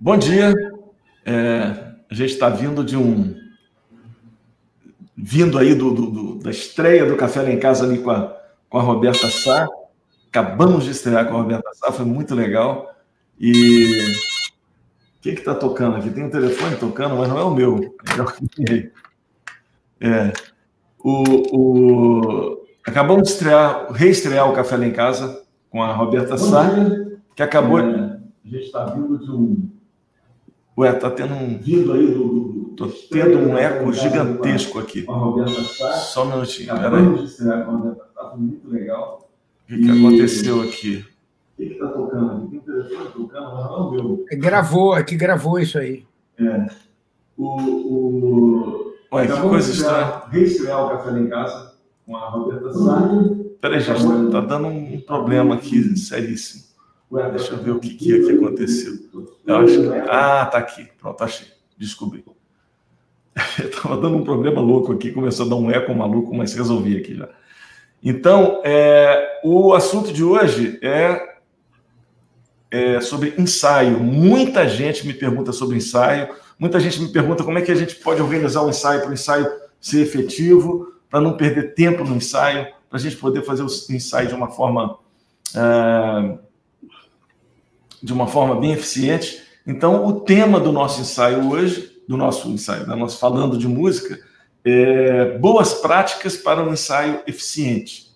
Bom dia. É, a gente está vindo de um. Vindo aí do, do, do, da estreia do Café Lá em Casa ali com a, com a Roberta Sá. Acabamos de estrear com a Roberta Sá, foi muito legal. E. O que está tocando aqui? Tem um telefone tocando, mas não é o meu. É. O, o... Acabamos de estrear, reestrear o Café Lá em Casa com a Roberta Sá, que acabou. É, a gente está vindo de um Ué, tá tendo um. Vindo aí do. tô tendo um eco gigantesco aqui. Só um minutinho. Peraí. muito legal. O que, que aconteceu aqui? O que está tocando aqui? Tem telefone tocando, mas não é meu. Gravou, aqui gravou isso aí. É. O. o... Ué, que coisa estranha. Reestrear o Café em Casa com a Roberta Sá. Peraí, gente, tá dando um problema aqui seríssimo. Deixa eu ver o que, que, é que aconteceu. Eu acho que... Ah, tá aqui. Pronto, achei. Descobri. Estava dando um problema louco aqui, começou a dar um eco maluco, mas resolvi aqui já. Então, é, o assunto de hoje é, é, sobre ensaio. Muita gente me pergunta sobre ensaio, muita gente me pergunta como é que a gente pode organizar o ensaio para o ensaio ser efetivo, para não perder tempo no ensaio, para a gente poder fazer o ensaio de uma forma. É, de uma forma bem eficiente. Então, o tema do nosso ensaio hoje, do nosso ensaio, da nossa falando de música, é boas práticas para um ensaio eficiente.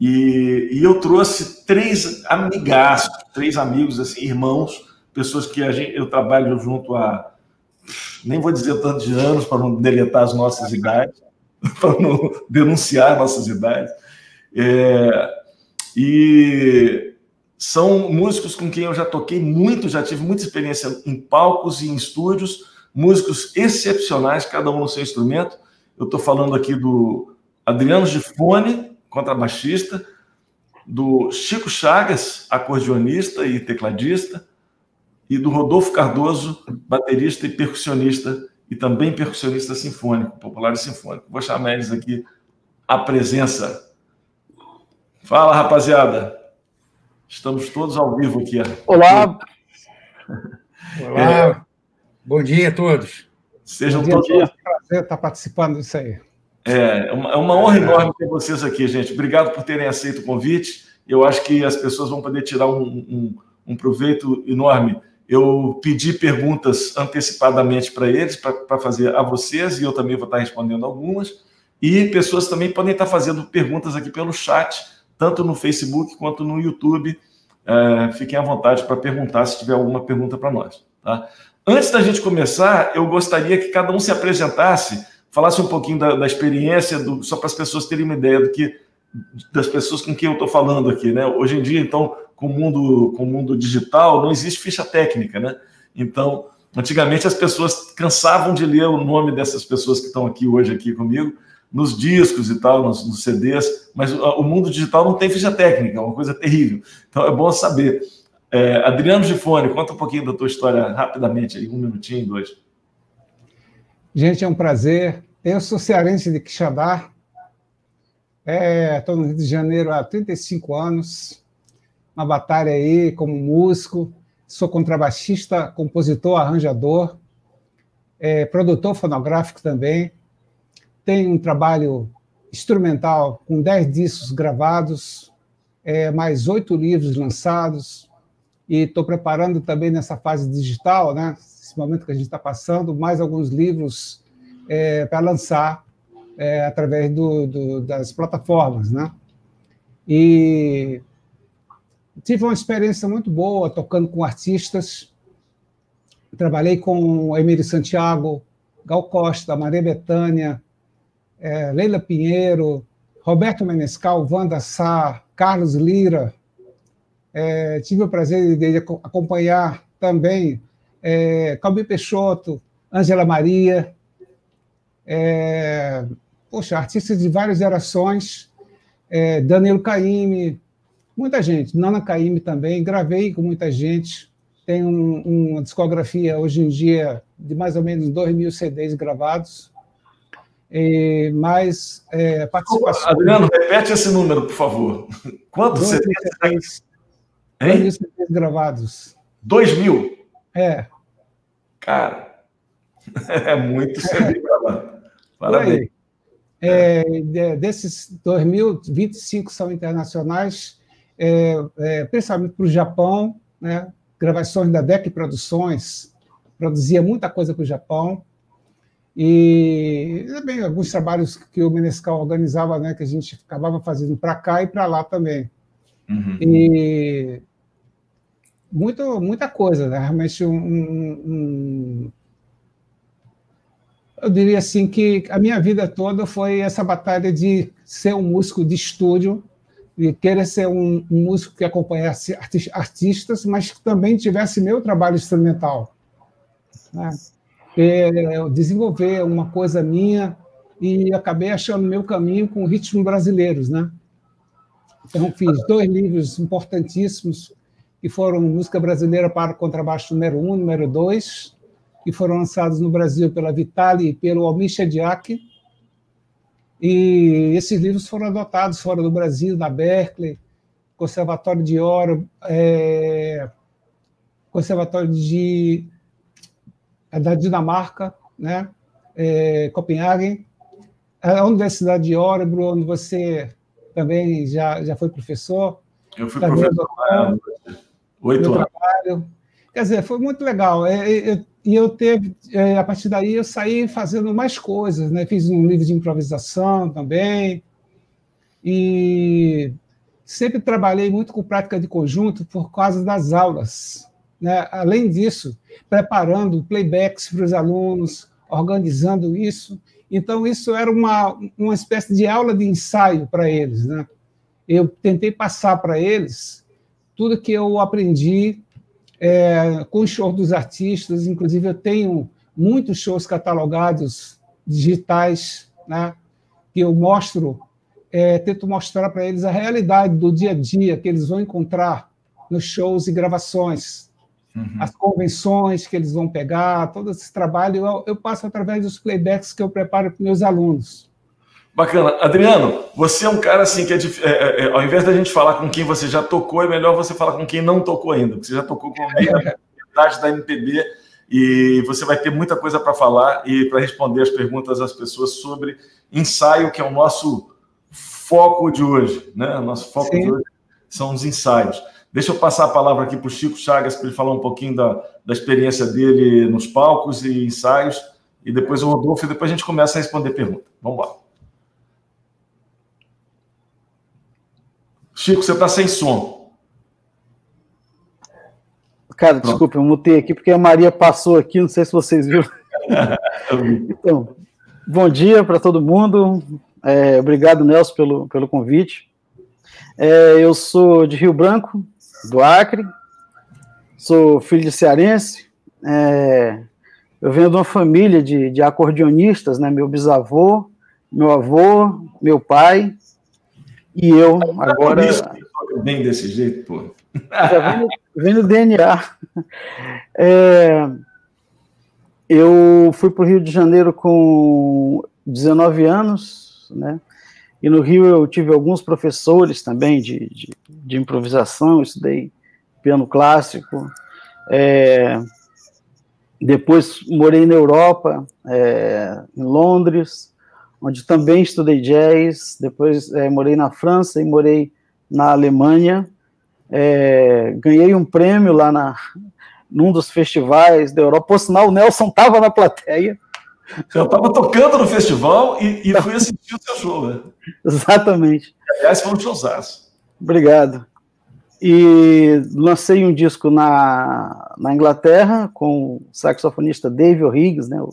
E, e eu trouxe três amigaços, três amigos, assim, irmãos, pessoas que gente, eu trabalho junto há, nem vou dizer tantos anos para não deletar as nossas idades, para não denunciar nossas idades. É, e são músicos com quem eu já toquei muito, já tive muita experiência em palcos e em estúdios, músicos excepcionais, cada um no seu instrumento. Eu estou falando aqui do Adriano Gifone, contrabaixista, do Chico Chagas, acordeonista e tecladista, e do Rodolfo Cardoso, baterista e percussionista, e também percussionista sinfônico, popular e sinfônico. Vou chamar eles aqui à presença. Fala, rapaziada. Estamos todos ao vivo aqui. Olá. Olá. É, Bom dia a todos. Sejam dia, todos. É um prazer estar participando disso aí. É, é uma, é uma honra enorme ter vocês aqui, gente. Obrigado por terem aceito o convite. Eu acho que as pessoas vão poder tirar um, um, um proveito enorme. Eu pedi perguntas antecipadamente para eles, para fazer a vocês, e eu também vou estar respondendo algumas. E pessoas também podem estar fazendo perguntas aqui pelo chat tanto no Facebook quanto no YouTube. É, fiquem à vontade para perguntar se tiver alguma pergunta para nós. Tá? Antes da gente começar, eu gostaria que cada um se apresentasse, falasse um pouquinho da, da experiência, do, só para as pessoas terem uma ideia do que das pessoas com quem eu estou falando aqui, né? Hoje em dia, então, com o mundo, com o mundo digital, não existe ficha técnica, né? Então, antigamente as pessoas cansavam de ler o nome dessas pessoas que estão aqui hoje aqui comigo nos discos e tal, nos, nos CDs, mas o, o, mundo digital não tem ficha técnica, é uma coisa terrível. Então é bom saber. É, Adriano Gifone, conta um pouquinho da tua história rapidamente, aí, um minutinho, dois. Gente, é um prazer. Eu sou cearense de Quixadá, estou é, no Rio de Janeiro há 35 anos, uma batalha aí como músico, sou contrabaixista, compositor, arranjador, é, produtor fonográfico também, tem um trabalho instrumental com dez discos gravados, é, mais oito livros lançados, e estou preparando também nessa fase digital, né, esse momento que a gente está passando, mais alguns livros é, para lançar é, através do, do, das plataformas. Né? E tive uma experiência muito boa tocando com artistas. Trabalhei com Emílio Santiago, Gal Costa, Maria Bethânia, é, Leila Pinheiro, Roberto Menescal, Wanda Sá, Carlos Lira. É, tive o prazer de acompanhar também é, Calbi Peixoto, Ângela Maria, é, poxa, artistas de várias gerações, é, Danilo Caime, muita gente, Nana Caime também, gravei com muita gente, tem um, uma discografia hoje em dia de mais ou menos 2 mil CDs gravados, e mais é, participação. Adriano, repete esse número, por favor. Quantos CDs? CDs gravados. Dois mil? É. Cara, é muito CD para lá. Parabéns. É, desses 2.025 são internacionais, é, é, principalmente para o Japão, né? gravações da DEC Produções, produzia muita coisa para o Japão. E também alguns trabalhos que o Menescal organizava, né, que a gente acabava fazendo para cá e para lá também. Uhum. E muito, muita coisa, né? realmente um, um, eu diria assim que a minha vida toda foi essa batalha de ser um músico de estúdio, de querer ser um, um músico que acompanhasse artistas, mas que também tivesse meu trabalho instrumental. Né? É, desenvolver uma coisa minha e acabei achando meu caminho com ritmos brasileiros, né? Então fiz dois livros importantíssimos que foram música brasileira para contrabaixo número um, número dois, que foram lançados no Brasil pela Vitali e pelo Almir Shediak. E esses livros foram adotados fora do Brasil, na Berkeley, Conservatório de Oro, é, Conservatório de, é da Dinamarca, né? É, Copenhague, a Universidade de Orebro, onde você também já, já foi professor. Eu fui professor há oito anos. Trabalho. Quer dizer, foi muito legal. E eu teve, a partir daí eu saí fazendo mais coisas, né? Fiz um livro de improvisação também. E sempre trabalhei muito com prática de conjunto por causa das aulas. Né? Além disso, preparando playbacks para os alunos, organizando isso. Então, isso era uma, uma espécie de aula de ensaio para eles. Né? Eu tentei passar para eles tudo que eu aprendi é, com os shows dos artistas, inclusive eu tenho muitos shows catalogados digitais, né, que eu mostro, é, tento mostrar para eles a realidade do dia a dia que eles vão encontrar nos shows e gravações, uhum. as convenções que eles vão pegar, todo esse trabalho eu, eu passo através dos playbacks que eu preparo para meus alunos. Bacana. Adriano, você é um cara assim que é, é, é, é, ao invés da gente falar com quem você já tocou, é melhor você falar com quem não tocou ainda, porque você já tocou com metade da MPB e você vai ter muita coisa para falar e para responder as perguntas das pessoas sobre ensaio, que é o nosso foco de hoje, né? Nosso foco Sim. de hoje são os ensaios. Deixa eu passar a palavra aqui para o Chico Chagas para ele falar um pouquinho da, da experiência dele nos palcos e ensaios, e depois o Rodolfo, e depois a gente começa a responder perguntas. Vamos lá. Chico, você está sem som. Cara, Pronto. desculpa, eu mutei aqui porque a Maria passou aqui, não sei se vocês viram. então, bom dia para todo mundo. É, obrigado, Nelson, pelo, pelo convite. É, eu sou de Rio Branco, do Acre, sou filho de cearense. É, eu venho de uma família de, de acordeonistas, né? Meu bisavô, meu avô, meu pai e eu, agora. Bem desse jeito, pô. Já vem, no DNA. É, eu fui para o Rio de Janeiro com 19 anos, né? E no Rio eu tive alguns professores também de, de, de improvisação, estudei piano clássico. É, depois morei na Europa, é, em Londres, onde também estudei jazz. Depois é, morei na França e morei na Alemanha. É, ganhei um prêmio lá na, num dos festivais da Europa. Por sinal, o Nelson estava na plateia. Eu estava tocando no festival e, e fui assistir o seu show, né? Exatamente. Aliás, foi um showzaço. Obrigado. E lancei um disco na, na Inglaterra com o saxofonista Dave O'Higgins, né, o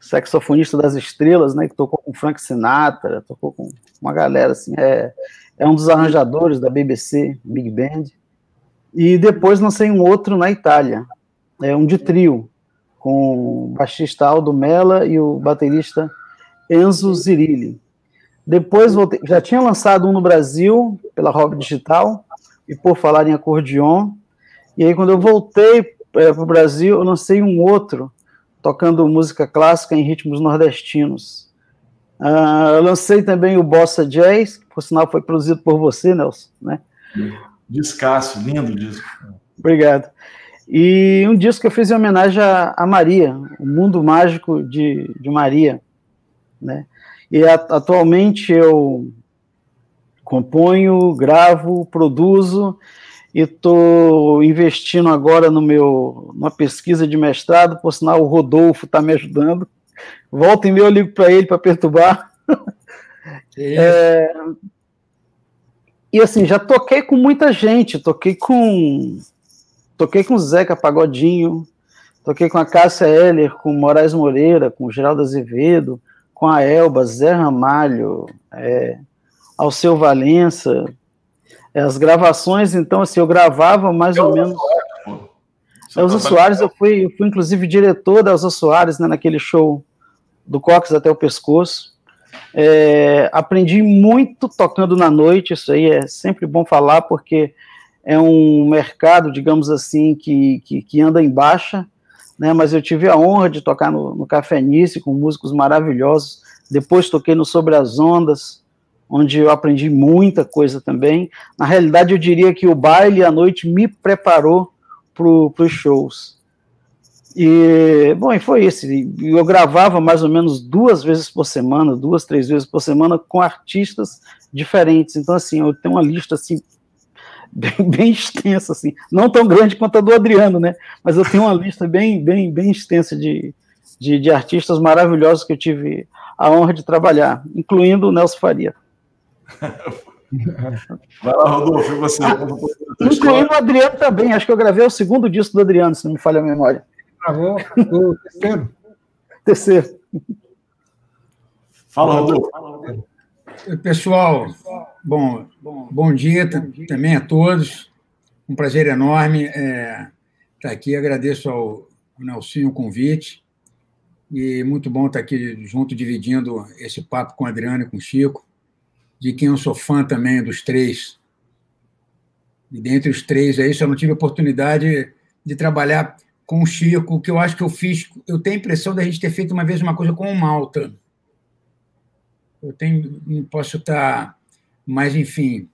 saxofonista das estrelas, né, que tocou com Frank Sinatra, tocou com uma galera assim, é, é um dos arranjadores da BBC Big Band. E depois lancei um outro na Itália, é um de trio, com o baixista Aldo Mella e o baterista Enzo Zirilli. Depois voltei, já tinha lançado um no Brasil pela Rob Digital e por falar em acordeon. E aí quando eu voltei é, para o Brasil, eu lancei um outro tocando música clássica em ritmos nordestinos. Uh, eu lancei também o Bossa Jazz, que por sinal foi produzido por você, Nelson, né? Descasso, lindo disco. Obrigado. E um disco que eu fiz em homenagem a, a Maria, o mundo mágico de, de Maria, né? E a, atualmente eu componho, gravo, produzo e estou investindo agora no meu numa pesquisa de mestrado, por sinal o Rodolfo está me ajudando. Volta e meia eu ligo para ele para perturbar. É, e assim, já toquei com muita gente, toquei com toquei com Zeca Pagodinho, toquei com a Cássia Heller, com Moraes Moreira, com Geraldo Azevedo, com a Elba, Zé Ramalho, é, Alceu Valença. É, as gravações, então, assim, eu gravava mais ou menos. Elza Soares, eu fui, eu fui inclusive diretor da Elza Soares, né, naquele show do Cox até o pescoço. É, aprendi muito tocando na noite, isso aí é sempre bom falar, porque é um mercado, digamos assim, que, que, que anda em baixa, né, mas eu tive a honra de tocar no, no Café Nice com músicos maravilhosos, depois toquei no Sobre as Ondas, onde eu aprendi muita coisa também. Na realidade, eu diria que o baile à noite me preparou para os shows. E, bom, e foi isso. Eu gravava mais ou menos duas vezes por semana, duas, três vezes por semana, com artistas diferentes. Então, assim, eu tenho uma lista, assim, bem, bem extensa, assim. Não tão grande quanto a do Adriano, né? Mas eu tenho uma lista bem, bem, bem extensa de, de, de artistas maravilhosos que eu tive a honra de trabalhar, incluindo o Nelson Faria. Vai lá, Rodolfo, e você? Incluindo o Adriano também. Acho que eu gravei o segundo disco do Adriano, se não me falha a memória. Gravou o terceiro? Terceiro. Fala, Rodolfo. Pessoal, bom, bom dia também a todos. Um prazer enorme é, estar aqui. Agradeço ao Nelsinho o convite. E muito bom estar aqui junto, dividindo esse papo com o Adriano e com o Chico de quem eu sou fã também dos três. E dentre os três aí, só não tive oportunidade de trabalhar com o Chico, que eu acho que eu fiz. Eu tenho a impressão da gente ter feito uma vez uma coisa com o Malta. Eu tenho, não posso estar. Mas, enfim,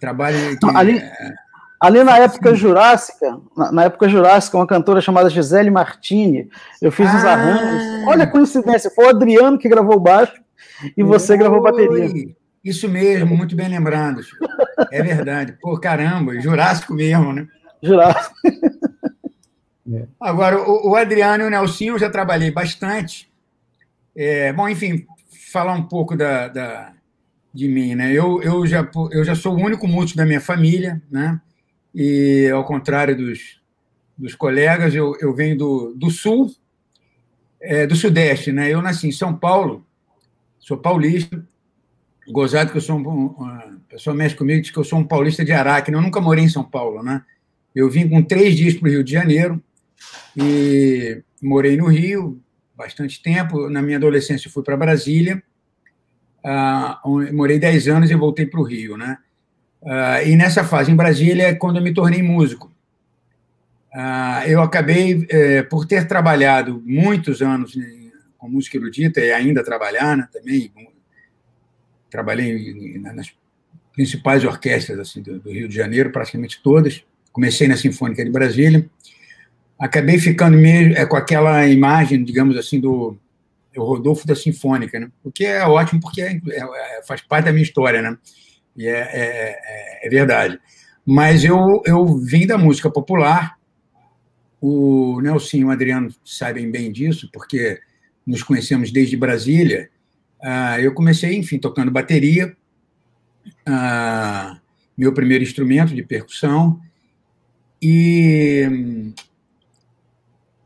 trabalho. Que, ali, é, ali na época jurássica, na, na, época jurássica, uma cantora chamada Gisele Martini, eu fiz ah. os arranjos. Olha a coincidência, foi o Adriano que gravou baixo e você Oi. gravou bateria. Isso mesmo, muito bem lembrado. É verdade. Pô, caramba, Jurássico mesmo, né? Jurássico. É. Agora, o, o, Adriano e o Nelsinho eu já trabalhei bastante. É, bom, enfim, falar um pouco da, da, de mim, né? Eu, eu, já, eu já sou o único músico da minha família, né? E ao contrário dos, dos colegas, eu, eu venho do, do sul, é, do sudeste, né? Eu nasci em São Paulo, sou paulista, gozado que eu sou um, uma pessoa mexe comigo diz que eu sou um paulista de Araque, eu nunca morei em São Paulo, né? Eu vim com três dias para o Rio de Janeiro e morei no Rio bastante tempo. Na minha adolescência fui para Brasília, uh, morei dez anos e voltei para o Rio, né? Uh, e nessa fase em Brasília é quando eu me tornei músico. Uh, eu acabei, eh, por ter trabalhado muitos anos com música erudita e ainda trabalhar né, também, trabalhei nas principais orquestras assim, do, Rio de Janeiro, praticamente todas. Comecei na Sinfônica de Brasília. Acabei ficando mesmo é, com aquela imagem, digamos assim, do, do Rodolfo da Sinfônica, né? o que é ótimo, porque é, é, faz parte da minha história, né? e é, é, é, é verdade. Mas eu, eu vim da música popular, o Nelson e o Adriano sabem bem disso, porque nos conhecemos desde Brasília, ah, eu comecei, enfim, tocando bateria, ah, meu primeiro instrumento de percussão, e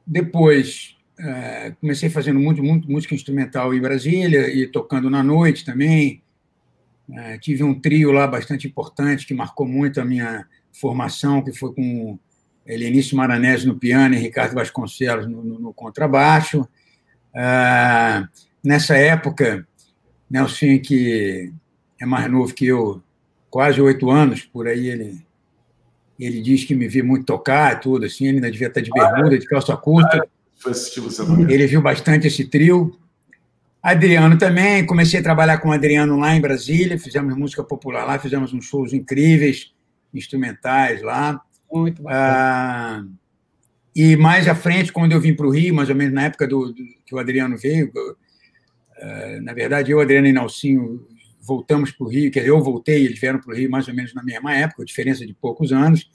depois ah, comecei fazendo muito, muito música instrumental em Brasília e tocando na noite também. tive um trio lá bastante importante que marcou muito a minha formação, que foi com Helenício Maranese no piano e Ricardo Vasconcelos no, no, no contrabaixo. Ah, nessa época, Nelson, que é mais novo que eu, quase oito anos, por aí ele ele diz que me viu muito tocar, tudo assim, ele ainda devia estar de bermuda, de calça curta. Ele viu bastante esse trio. Adriano também, comecei a trabalhar com o Adriano lá em Brasília, fizemos música popular lá, fizemos uns shows incríveis, instrumentais lá. Muito bacana. Ah, E mais à frente, quando eu vim para o Rio, mais ou menos na época do, do que o Adriano veio, uh, na verdade, eu, Adriano e Nalcinho voltamos para o Rio, quer dizer, eu voltei, eles vieram para o Rio mais ou menos na mesma época, diferença de poucos anos,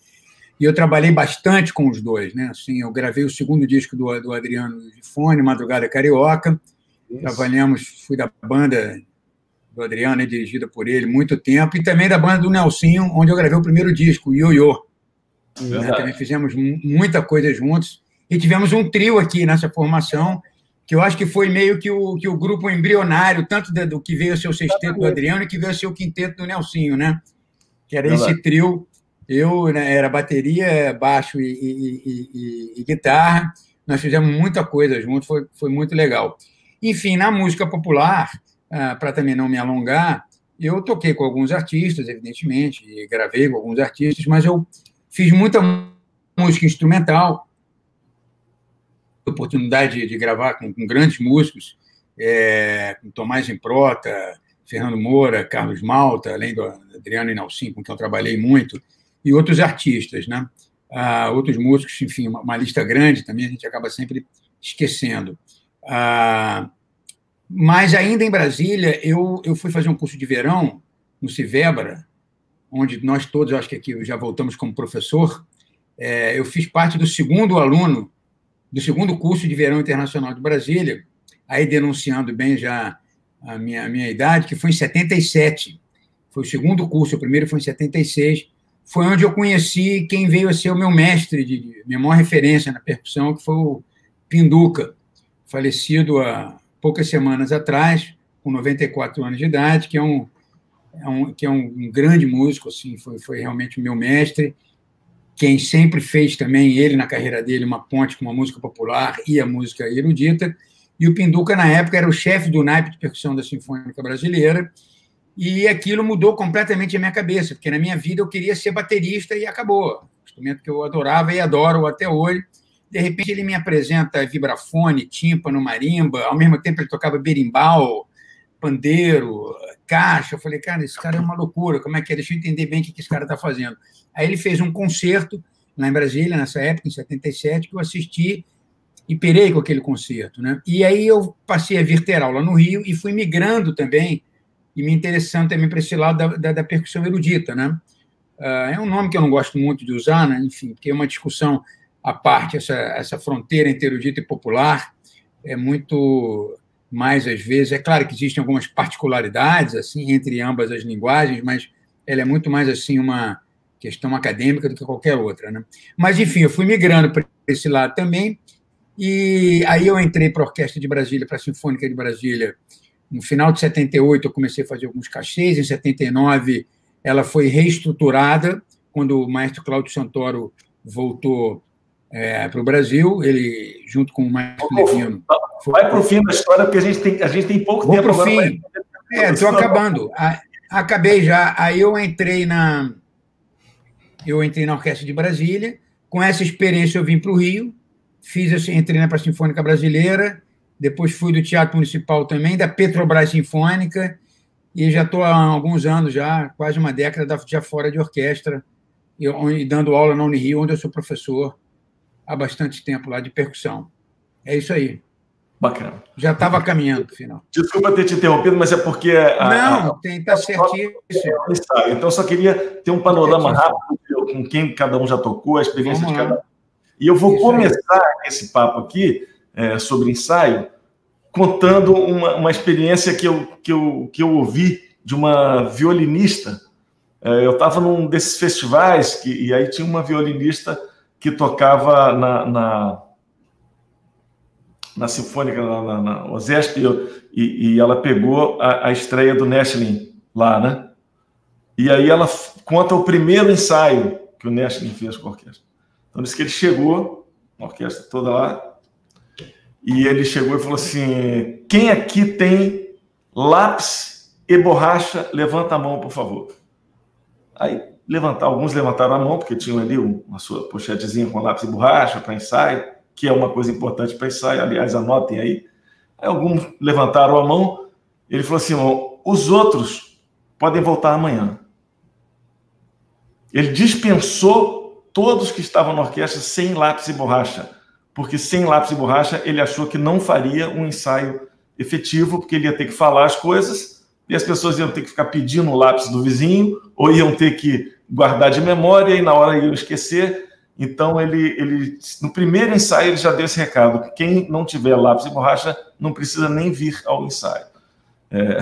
e eu trabalhei bastante com os dois, né? Assim, eu gravei o segundo disco do, do Adriano de Fone, Madrugada Carioca, Isso. trabalhamos, fui da banda do Adriano, né, dirigida por ele, muito tempo, e também da banda do Nelsinho, onde eu gravei o primeiro disco, o Ioiô. Né? Também fizemos muita coisa juntos, e tivemos um trio aqui nessa formação, que eu acho que foi meio que o, que o grupo embrionário, tanto do que veio a ser o sexteto do Adriano e que veio a ser o quinteto do Nelsinho, né? Que era esse trio. Eu né, era bateria, baixo e, e, e, e, guitarra. Nós fizemos muita coisa juntos, foi, foi muito legal. Enfim, na música popular, ah, para também não me alongar, eu toquei com alguns artistas, evidentemente, gravei com alguns artistas, mas eu fiz muita música instrumental, oportunidade de, de gravar com, com, grandes músicos, é, com Tomás Improta, Fernando Moura, Carlos Malta, além do Adriano Inalcim, com quem eu trabalhei muito, e outros artistas, né? Ah, outros músicos, enfim, uma, uma, lista grande também, a gente acaba sempre esquecendo. Ah, mas ainda em Brasília, eu, eu fui fazer um curso de verão no Civebra, onde nós todos, acho que aqui já voltamos como professor. É, eu fiz parte do segundo aluno do segundo curso de verão internacional de Brasília, aí denunciando bem já a minha, a minha idade, que foi em 77. Foi o segundo curso, o primeiro foi em 76. Foi onde eu conheci quem veio a ser o meu mestre, de, minha maior referência na percussão, que foi o Pinduca, falecido há poucas semanas atrás, com 94 anos de idade, que é um, é um, que é um, grande músico, assim, foi, foi realmente o meu mestre quem sempre fez também, ele na carreira dele, uma ponte com a música popular e a música erudita. E o Pinduca, na época, era o chefe do naipe de percussão da Sinfônica Brasileira. E aquilo mudou completamente a minha cabeça, porque na minha vida eu queria ser baterista e acabou. Um instrumento que eu adorava e adoro até hoje. De repente ele me apresenta vibrafone, tímpano, marimba, ao mesmo tempo ele tocava berimbau, pandeiro, caixa. Eu falei, cara, esse cara é uma loucura, como é que é? Deixa eu entender bem o que esse cara está fazendo. Aí ele fez um concerto lá em Brasília, nessa época, em 77, que eu assisti e pirei com aquele concerto. Né? E aí eu passei a vir ter aula no Rio e fui migrando também e me interessando também para esse lado da, da, da percussão erudita. Né? Uh, é um nome que eu não gosto muito de usar, né? enfim, porque é uma discussão à parte, essa, essa fronteira entre erudita e popular é muito mais, às vezes, é claro que existem algumas particularidades assim entre ambas as linguagens, mas ela é muito mais assim uma questão acadêmica do que qualquer outra. Né? Mas, enfim, eu fui migrando para esse lado também, e aí eu entrei para a Orquestra de Brasília, para a Sinfônica de Brasília. No final de 78, eu comecei a fazer alguns cachês, em 79, ela foi reestruturada, quando o maestro Cláudio Santoro voltou é, para o Brasil, ele, junto com o maestro Levino... Vai para o fim da história, porque a gente tem, a gente tem pouco Vou tempo agora. Fim. É, estou acabando. Acabei já. Aí eu entrei na, eu entrei na Orquestra de Brasília. Com essa experiência, eu vim para o Rio, fiz assim, entrei na Sinfônica Brasileira, depois fui do Teatro Municipal também, da Petrobras Sinfônica, e já estou há alguns anos, já quase uma década, já fora de orquestra, e dando aula na Unirio, onde eu sou professor há bastante tempo lá de percussão. É isso aí. Bacana. Já estava caminhando no final. Desculpa ter te interrompido, mas é porque. A, Não, está certinho. Então, só queria ter um panorama rápido com quem cada um já tocou, a experiência Vamos de cada um. E eu vou Isso começar esse papo aqui é, sobre ensaio contando uma, uma experiência que eu, que, eu, que eu ouvi de uma violinista. É, eu estava num desses festivais que, e aí tinha uma violinista que tocava na, na na Sinfônica, na, na, na OSESP, e, e, ela pegou a, a estreia do Nestlin lá, né? E aí ela conta o primeiro ensaio que o Nestlin fez com a orquestra. Então, disse que ele chegou, a orquestra toda lá, e ele chegou e falou assim: quem aqui tem lápis e borracha, levanta a mão, por favor. Aí levantar, alguns levantaram a mão, porque tinham ali uma sua pochetezinha com lápis e borracha para ensaio que é uma coisa importante para ensaio, aliás, anotem aí. aí. Alguns levantaram a mão, ele falou assim: os outros podem voltar amanhã. Ele dispensou todos que estavam na orquestra sem lápis e borracha, porque sem lápis e borracha ele achou que não faria um ensaio efetivo, porque ele ia ter que falar as coisas e as pessoas iam ter que ficar pedindo o lápis do vizinho ou iam ter que guardar de memória e na hora iam esquecer. Então ele, ele no primeiro ensaio ele já deu esse recado que quem não tiver lápis e borracha não precisa nem vir ao ensaio. É,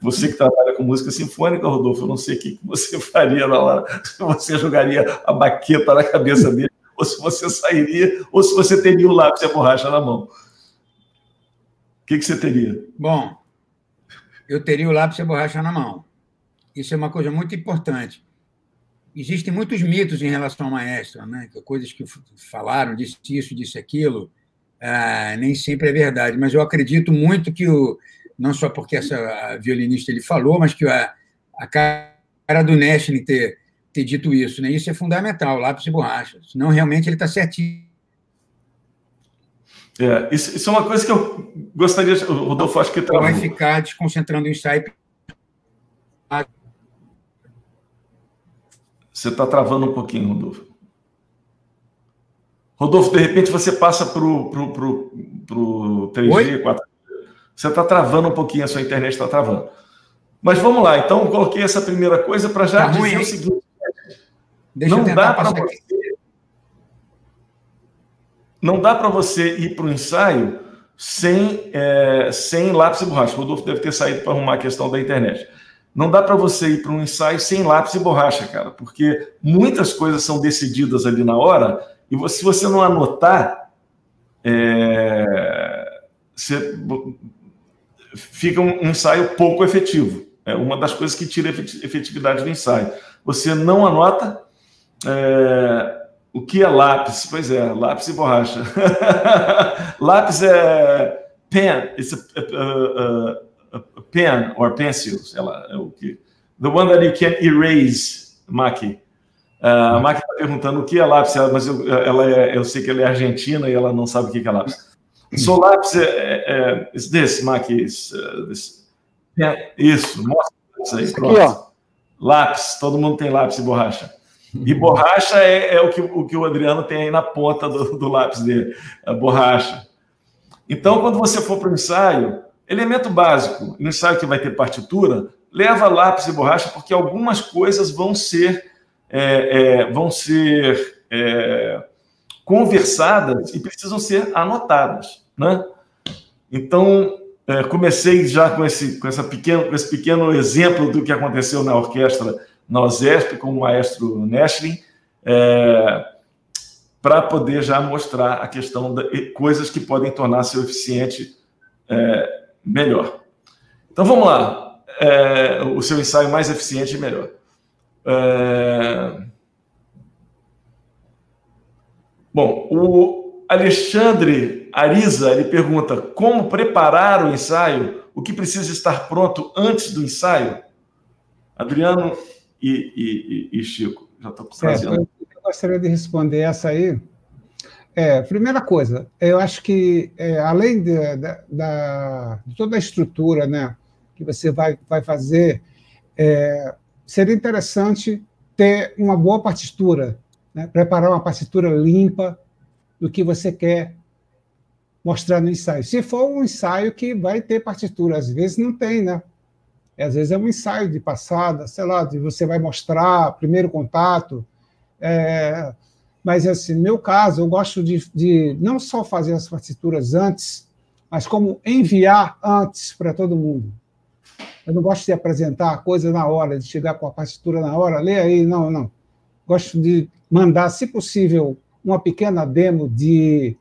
você que trabalha com música sinfônica, Rodolfo, eu não sei o que você faria na hora, se você jogaria a baqueta na cabeça dele, ou se você sairia, ou se você teria o lápis e a borracha na mão. O que, que você teria? Bom, eu teria o lápis e a borracha na mão. Isso é uma coisa muito importante. Existem muitos mitos em relação ao maestro, né? coisas que falaram, disse isso, disse aquilo. Ah, nem sempre é verdade, mas eu acredito muito que o, não só porque essa violinista ele falou, mas que a, a cara do Nashville ter, ter dito isso, né? Isso é fundamental, lápis e borracha. Senão, realmente, ele está certinho. É, isso, isso, é uma coisa que eu gostaria. Rodolfo, acho que travou. Vai ficar desconcentrando o ensaio. Você está travando um pouquinho, Rodolfo. Rodolfo, de repente você passa para o 3G, Oi? 4G. Você está travando um pouquinho, a sua internet está travando. Mas vamos lá, então eu coloquei essa primeira coisa para já tá dizer ruim, o seguinte: Deixa não dá para você, não dá para você ir para o ensaio sem, é, sem lápis e borracha. O Rodolfo deve ter saído para arrumar a questão da internet. Não dá para você ir para um ensaio sem lápis e borracha, cara, porque muitas coisas são decididas ali na hora e se você não anotar, é, você fica um ensaio pouco efetivo. É uma das coisas que tira a efetividade do ensaio. Você não anota é, o que é lápis. Pois é, lápis e borracha. lápis é pen, it's a, a, a, a pen or pencil, sei lá, é o que. The one that you can erase, Maki. Uh, a Maki está perguntando o que é lápis, mas eu, ela é, eu sei que ela é argentina e ela não sabe o que é lápis. So lápis é, é, is this, Mac, is, uh, this. É, isso, mostra isso aí, pronto. Aqui, ó. Lápis, todo mundo tem lápis e borracha. E borracha é, é, o, que, o que o Adriano tem aí na ponta do, do lápis dele, a borracha. Então, quando você for para o ensaio, elemento básico, no ensaio que vai ter partitura, leva lápis e borracha, porque algumas coisas vão ser, é, é, vão ser é, conversadas e precisam ser anotadas, né? Então, é, comecei já com esse, com, essa pequeno, com esse pequeno exemplo do que aconteceu na orquestra na com o maestro Nestlin, é, para poder já mostrar a questão de coisas que podem tornar seu eficiente é, melhor. Então, vamos lá. É, o seu ensaio mais eficiente e melhor. É, Bom, o Alexandre Ariza ele pergunta como preparar o ensaio, o que precisa estar pronto antes do ensaio. Adriano e, e, e Chico, já estou trazendo. eu gostaria de responder essa aí. É, primeira coisa, eu acho que é, além de, da, de toda a estrutura, né, que você vai, vai fazer, é, seria interessante ter uma boa partitura né? preparar uma partitura limpa do que você quer mostrar no ensaio. Se for um ensaio que vai ter partitura, às vezes não tem, né? Às vezes é um ensaio de passada, sei lá, de você vai mostrar primeiro contato. É, mas, assim, no meu caso, eu gosto de, de não só fazer as partituras antes, mas como enviar antes para todo mundo. Eu não gosto de apresentar a coisa na hora, de chegar com a partitura na hora, lê aí, não, não. Gosto de mandar, se possível, uma pequena demo de,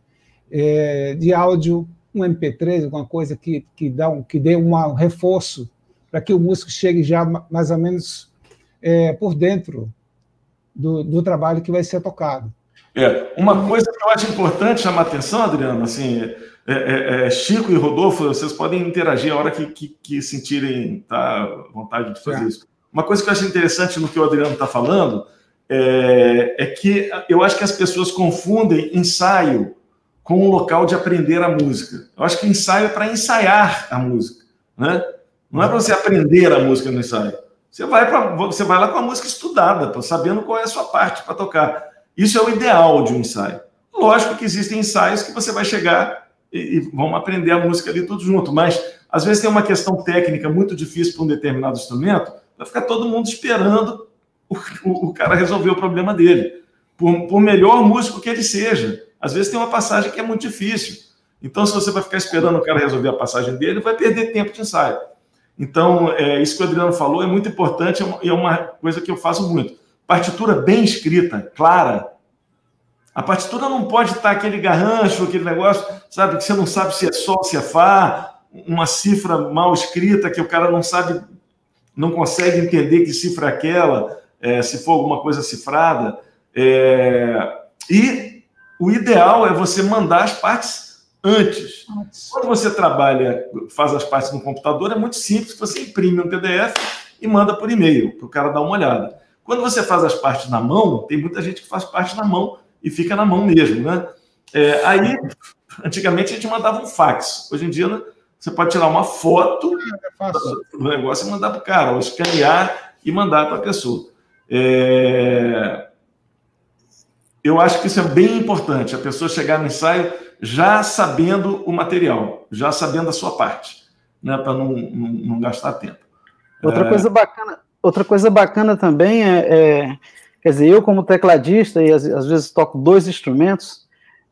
é, de áudio, um MP3, alguma coisa que, que, dá um, que dê um reforço para que o músico chegue já mais ou menos é, por dentro do, do trabalho que vai ser tocado. É, uma coisa que eu acho importante chamar atenção, Adriano, assim, é, é, é, Chico e Rodolfo, vocês podem interagir a hora que, que, que sentirem tá, vontade de fazer é. isso. Uma coisa que eu acho interessante no que o Adriano está falando é, é, que eu acho que as pessoas confundem ensaio com um local de aprender a música. Eu acho que ensaio é para ensaiar a música, né? Não é para você aprender a música no ensaio. Você vai, pra, você vai lá com a música estudada, sabendo qual é a sua parte para tocar. Isso é o ideal de um ensaio. Lógico que existem ensaios que você vai chegar e, e aprender a música ali tudo junto, mas às vezes tem uma questão técnica muito difícil para um determinado instrumento, vai ficar todo mundo esperando o, o, cara resolver o problema dele. Por, por melhor músico que ele seja. Às vezes tem uma passagem que é muito difícil. Então, se você vai ficar esperando o cara resolver a passagem dele, vai perder tempo de ensaio. Então, é, isso que o Adriano falou é muito importante e é uma coisa que eu faço muito. Partitura bem escrita, clara. A partitura não pode estar aquele garrancho, aquele negócio, sabe, que você não sabe se é sol, se é fá, uma cifra mal escrita que o cara não sabe, não consegue entender que cifra é aquela, é, se for alguma coisa cifrada. É, e o ideal é você mandar as partes antes. Quando você trabalha, faz as partes no computador, é muito simples, você imprime um PDF e manda por e-mail para o cara dar uma olhada. Quando você faz as partes na mão, tem muita gente que faz parte na mão e fica na mão mesmo, né? É, aí, antigamente a gente mandava um fax. Hoje em dia, né, você pode tirar uma foto é do negócio e mandar para o cara, ou escanear e mandar para a pessoa. É... Eu acho que isso é bem importante, a pessoa chegar no ensaio já sabendo o material, já sabendo a sua parte, né, para não, não, não, gastar tempo. Outra é... coisa bacana, outra coisa bacana também é, é, quer dizer, eu como tecladista e às, às, vezes toco dois instrumentos,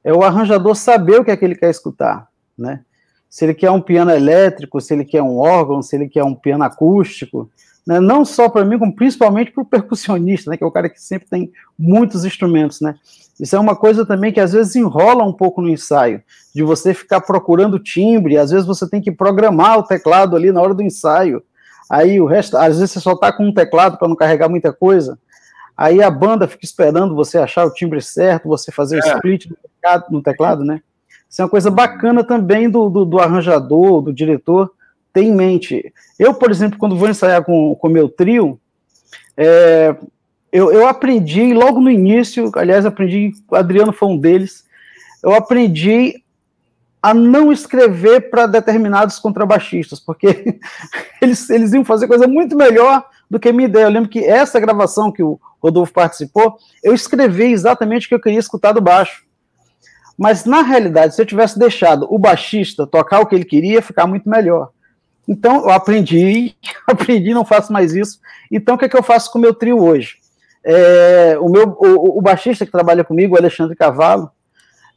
é o arranjador saber o que é que ele quer escutar, né? Se ele quer um piano elétrico, se ele quer um órgão, se ele quer um piano acústico, né? não só para mim, como principalmente para o percussionista, né? que é o cara que sempre tem muitos instrumentos. Né? Isso é uma coisa também que às vezes enrola um pouco no ensaio, de você ficar procurando timbre, às vezes você tem que programar o teclado ali na hora do ensaio, aí o resto, às vezes você só está com um teclado para não carregar muita coisa, aí a banda fica esperando você achar o timbre certo, você fazer é. o split no teclado, no teclado, né? Isso é uma coisa bacana também do, do, do arranjador, do diretor, ter em mente. Eu, por exemplo, quando vou ensaiar com o meu trio, é, eu, eu, aprendi logo no início, aliás, aprendi, o Adriano foi um deles, eu aprendi a não escrever para determinados contrabaixistas, porque eles, eles iam fazer coisa muito melhor do que a minha ideia. Eu lembro que essa gravação que o Rodolfo participou, eu escrevi exatamente o que eu queria escutar do baixo. Mas, na realidade, se eu tivesse deixado o baixista tocar o que ele queria, ficar muito melhor. Então, eu aprendi, aprendi, não faço mais isso. Então, o que, é que eu faço com o meu trio hoje? É, o, meu, o, o, baixista que trabalha comigo, o Alexandre Cavalo,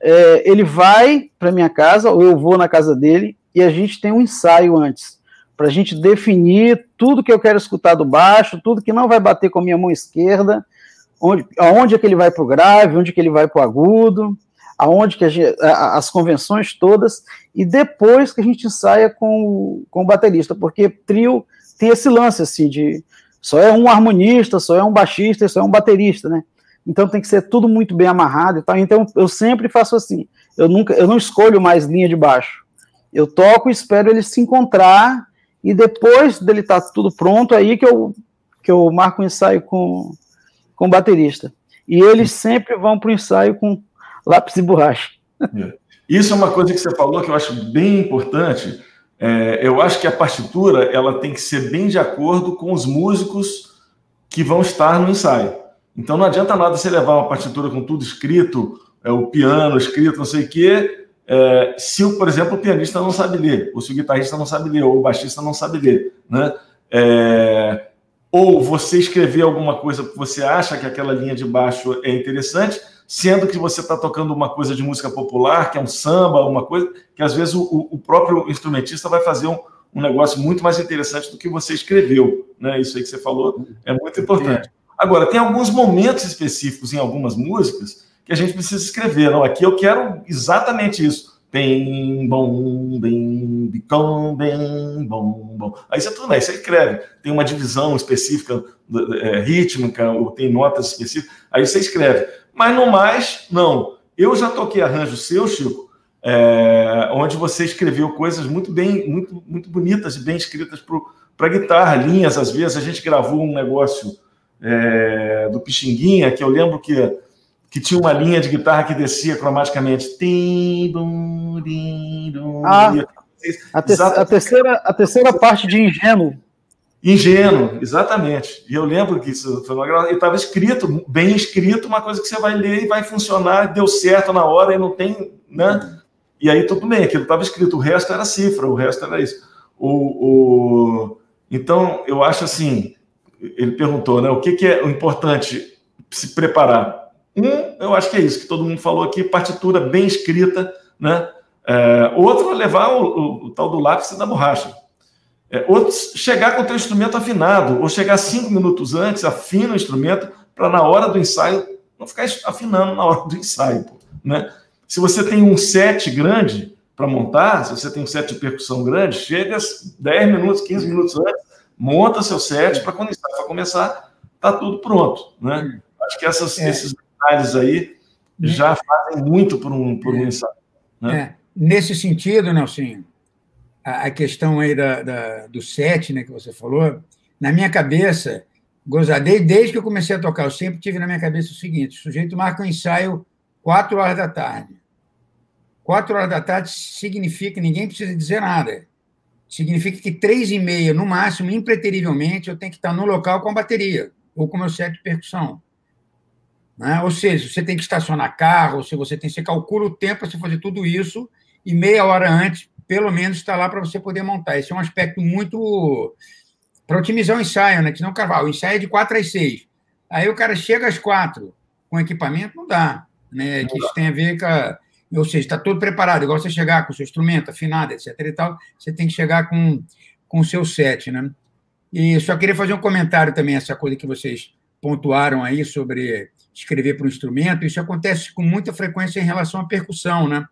é, ele vai para minha casa, ou eu vou na casa dele, e a gente tem um ensaio antes, para a gente definir tudo que eu quero escutar do baixo, tudo que não vai bater com a minha mão esquerda, onde, aonde é que ele vai para o grave, onde é que ele vai para o agudo, aonde que a gente, as convenções todas, e depois que a gente ensaia com, com o baterista, porque trio tem esse lance, assim, de só é um harmonista, só é um baixista, só é um baterista, né? Então tem que ser tudo muito bem amarrado e tal. Então eu sempre faço assim, eu nunca, eu não escolho mais linha de baixo. Eu toco e espero ele se encontrar, e depois dele estar tá tudo pronto, aí que eu, que eu marco o um ensaio com, com o baterista. E eles sempre vão para o ensaio com lápis e borracha. É. Isso é uma coisa que você falou que eu acho bem importante. É, eu acho que a partitura ela tem que ser bem de acordo com os músicos que vão estar no ensaio. Então não adianta nada você levar uma partitura com tudo escrito, é, o piano escrito, não sei o quê, é, se, por exemplo, o pianista não sabe ler, ou se o guitarrista não sabe ler, ou o baixista não sabe ler, né? É, ou você escrever alguma coisa que você acha que aquela linha de baixo é interessante, sendo que você está tocando uma coisa de música popular, que é um samba, uma coisa que às vezes o, o próprio instrumentista vai fazer um, um, negócio muito mais interessante do que você escreveu. Né? Isso aí que você falou é muito importante. Agora, tem alguns momentos específicos em algumas músicas que a gente precisa escrever. Não, aqui eu quero exatamente isso. Bem, bom, bem, bicão, bem, bom, bom. Aí você tudo bem, você escreve. Tem uma divisão específica, é, rítmica, ou tem notas específicas. Aí você escreve. Mas no mais, não. Eu já toquei arranjo seu, Chico, é, onde você escreveu coisas muito bem, muito, muito bonitas e bem escritas para guitarra, linhas, às vezes. A gente gravou um negócio é, do Pixinguinha, que eu lembro que, que tinha uma linha de guitarra que descia cromaticamente. Ah, a, te a, terceira, a terceira parte de Ingênuo. Ingênuo, exatamente. E eu lembro que isso foi uma gravação. estava escrito, bem escrito, uma coisa que você vai ler e vai funcionar, deu certo na hora e não tem. Né? E aí tudo bem, aquilo estava escrito, o resto era cifra, o resto era isso. O, o... Então, eu acho assim, ele perguntou, né? O que, que é o importante se preparar? Um, eu acho que é isso que todo mundo falou aqui, partitura bem escrita, né? É, outro levar o, o, o, tal do lápis e da borracha. É, outro, chegar com o teu instrumento afinado, ou chegar cinco minutos antes, afina o instrumento, para na hora do ensaio não ficar afinando na hora do ensaio, pô, né? Se você tem um set grande para montar, se você tem um set de percussão grande, chega 10 minutos, 15 minutos antes, monta seu set para quando o ensaio começar, tá tudo pronto, né? Acho que essas, é. esses detalhes aí já fazem muito por um, por um é. ensaio. Né? É. Nesse sentido, Nelson, a, a questão aí da, da, do set, né, que você falou, na minha cabeça, gozadei desde que eu comecei a tocar, eu sempre tive na minha cabeça o seguinte: o sujeito marca um ensaio quatro horas da tarde. Quatro horas da tarde significa ninguém precisa dizer nada. Significa que três e meia, no máximo, impreterivelmente, eu tenho que estar no local com a bateria ou com o meu set de percussão. Né? Ou seja, você tem que estacionar carro, se você tem, você calcula o tempo para você fazer tudo isso e meia hora antes, pelo menos, está lá para você poder montar. Esse é um aspecto muito para otimizar o ensaio, né? Que não cavalo. O ensaio é de quatro às seis. Aí o cara chega às quatro com equipamento, não dá né? que isso tem a ver com a, ou seja, está todo preparado, igual você chegar com o seu instrumento afinado, etc. e tal, você tem que chegar com, com o seu set, né? E só queria fazer um comentário também, essa coisa que vocês pontuaram aí sobre escrever para o instrumento, isso acontece com muita frequência em relação à percussão, né?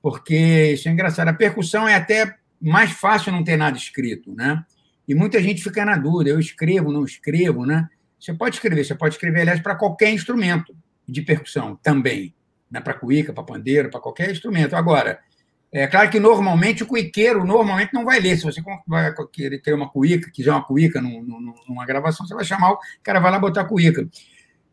Porque isso é engraçado, a percussão é até mais fácil não ter nada escrito, né? E muita gente fica na dúvida, eu escrevo, não escrevo, né? Você pode escrever, você pode escrever, aliás, para qualquer instrumento de percussão também, né, para cuíca, para pandeiro, para qualquer instrumento. Agora, é claro que normalmente o cuiqueiro normalmente não vai ler. Se você vai querer ter uma cuíca, quiser uma cuíca numa gravação, você vai chamar o cara vai lá botar cuíca.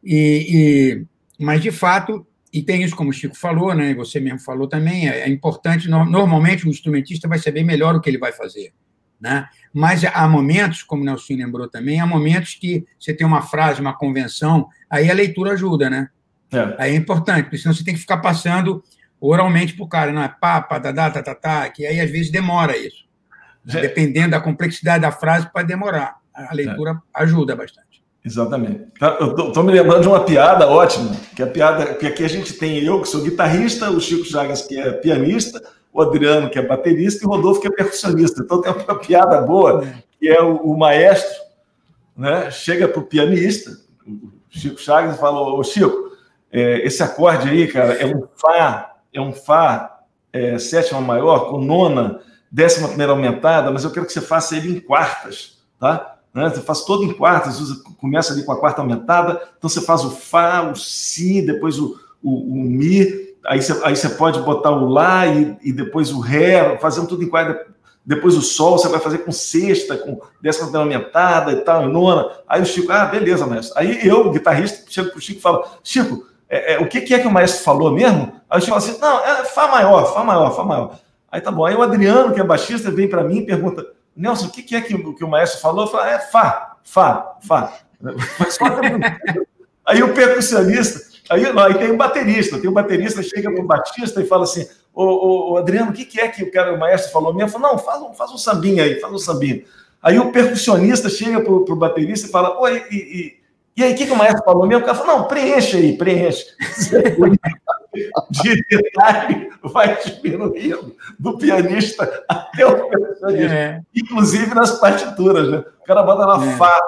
E, e, mas, de fato, e tem isso como o Chico falou, né, e você mesmo falou também, é, é importante, normalmente o instrumentista vai saber melhor o que ele vai fazer. Né? Mas há momentos, como o Nelson lembrou também, há momentos que você tem uma frase, uma convenção, aí a leitura ajuda, né? É. Aí é importante, porque senão você tem que ficar passando oralmente para o cara, não é pá, pá, tá, tá, tá, tá, que aí às vezes demora isso. Já... Dependendo da complexidade da frase, pode demorar. A leitura é. ajuda bastante. Exatamente. Tá, eu estou me lembrando de uma piada ótima, que a piada, que aqui a gente tem eu, que sou guitarrista, o Chico Chagas, que é pianista, o Adriano, que é baterista, e o Rodolfo, que é percussionista. Então tem uma piada boa, que é o, o maestro, né? Chega para o pianista, o Chico Chagas, e fala: Ô Chico, é, esse acorde aí, cara, é um Fá, é um Fá é, sétima maior, com nona, décima primeira aumentada, mas eu quero que você faça ele em quartas, tá? Né? Você faz todo em quartas, usa, começa ali com a quarta aumentada, então você faz o Fá, o Si, depois o, o, o Mi, aí você, aí você pode botar o Lá e, e depois o Ré, fazendo tudo em quarta, depois o Sol você vai fazer com sexta, com décima aumentada e tal, e nona. Aí o Chico, ah, beleza, mestre. Aí eu, o guitarrista, chego pro Chico e falo, Chico, é, é, o que, que, é que o maestro falou mesmo? Aí eu falo assim, não, é Fá maior, Fá maior, Fá maior. Aí tá bom. Aí o Adriano, que é baixista, vem para mim e pergunta, Nelson, o que, é que, o maestro falou? Eu falo, é Fá, Fá, Fá. aí o percussionista, aí, não, aí tem o baterista, tem o baterista, chega para o batista e fala assim, ô, ô, ô, Adriano, o que, é que o, cara, o maestro falou mesmo? Eu falo, não, faz um, faz um sambinha aí, faz um sambinha. Aí o percussionista chega para o baterista e fala, oi, e, e e aí, o que, que o maestro falou mesmo? O cara falou, não, preenche aí, preenche. De detalhe vai diminuindo do pianista até o percussionista. É. Inclusive nas partituras, né? O cara bota lá é. Fá,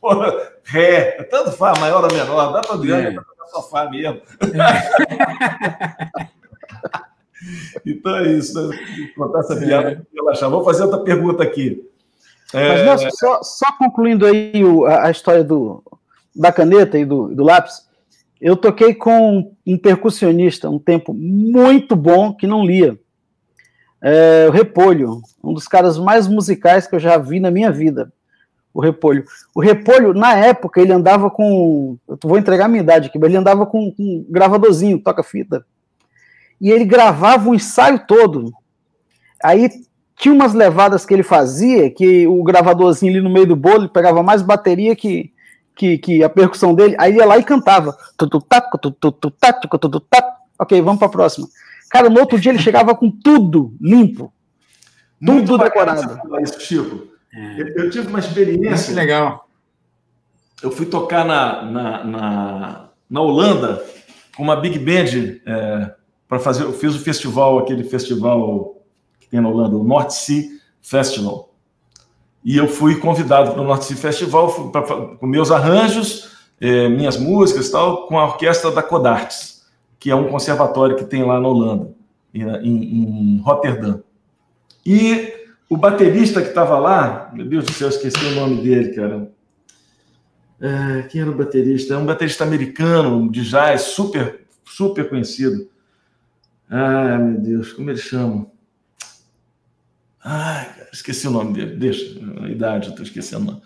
porra, Ré, tanto Fá, maior ou menor, dá para Adriano, é. dá para só Fá mesmo. É. então é isso, né? Vou contar essa piada é. relaxar. Vou fazer outra pergunta aqui. Mas, Nelson, só, só concluindo aí o, a, a história do, da caneta e do, do lápis, eu toquei com um percussionista um tempo muito bom que não lia. É, o Repolho, um dos caras mais musicais que eu já vi na minha vida. O Repolho. O Repolho, na época, ele andava com. Eu vou entregar a minha idade aqui, mas ele andava com, com um gravadorzinho, toca-fita. E ele gravava o ensaio todo. Aí tinha umas levadas que ele fazia, que o gravadorzinho ali no meio do bolo pegava mais bateria que, que, que a percussão dele, aí ia lá e cantava. Ok, vamos para a próxima. Cara, no outro dia ele chegava com tudo limpo. Muito tudo decorado. Isso, Chico. É. Eu, eu, tive uma experiência. Muito legal. Eu fui tocar na, na, na, na Holanda com uma big band é, para fazer. Eu fiz o festival, aquele festival que tem na Holanda, o North Sea Festival. E eu fui convidado para o North Sea Festival pra, com meus arranjos, é, minhas músicas tal, com a orquestra da Codartes, que é um conservatório que tem lá na Holanda, em, em Rotterdam. E o baterista que estava lá, meu Deus do céu, esqueci o nome dele, cara. É, quem era o baterista? É um baterista americano de jazz, super, super conhecido. Ai, meu Deus, como ele chama? Ai, esqueci o nome dele. Deixa, a idade, estou esquecendo.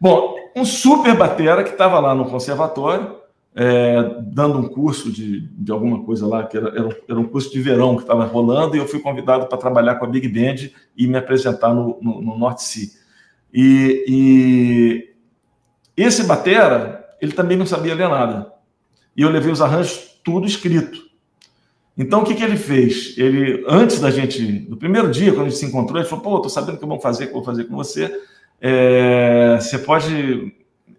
Bom, um super batera que estava lá no conservatório, é, dando um curso de, de alguma coisa lá, que era, era, um, era um curso de verão que estava rolando, e eu fui convidado para trabalhar com a Big Band e me apresentar no, no, no North Sea. E, e, esse batera, ele também não sabia ler nada. E eu levei os arranjos tudo escrito. Então, o que, que ele fez? Ele, antes da gente, no primeiro dia, quando a gente se encontrou, ele falou: pô, estou sabendo o que eu vou fazer, que eu vou fazer com você. É, você pode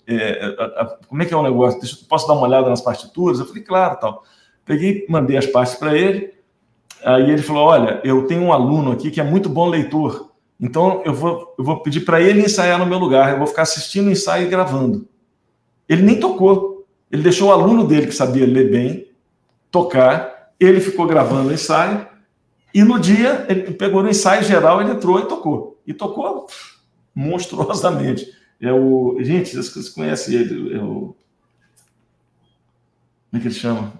é, a, a, como é que é o negócio? Deixa, posso dar uma olhada nas partituras? Eu falei, claro, tal. Peguei, mandei as partes para ele. Aí ele falou: Olha, eu tenho um aluno aqui que é muito bom leitor. Então eu vou, eu vou pedir para ele ensaiar no meu lugar. Eu vou ficar assistindo o ensaio e gravando. Ele nem tocou. Ele deixou o aluno dele, que sabia ler bem, tocar. Ele ficou gravando o ensaio. E no dia, ele pegou no ensaio geral, ele entrou e tocou. E tocou monstruosamente. É o. Gente, vocês conhecem ele. É o. Como é que ele chama?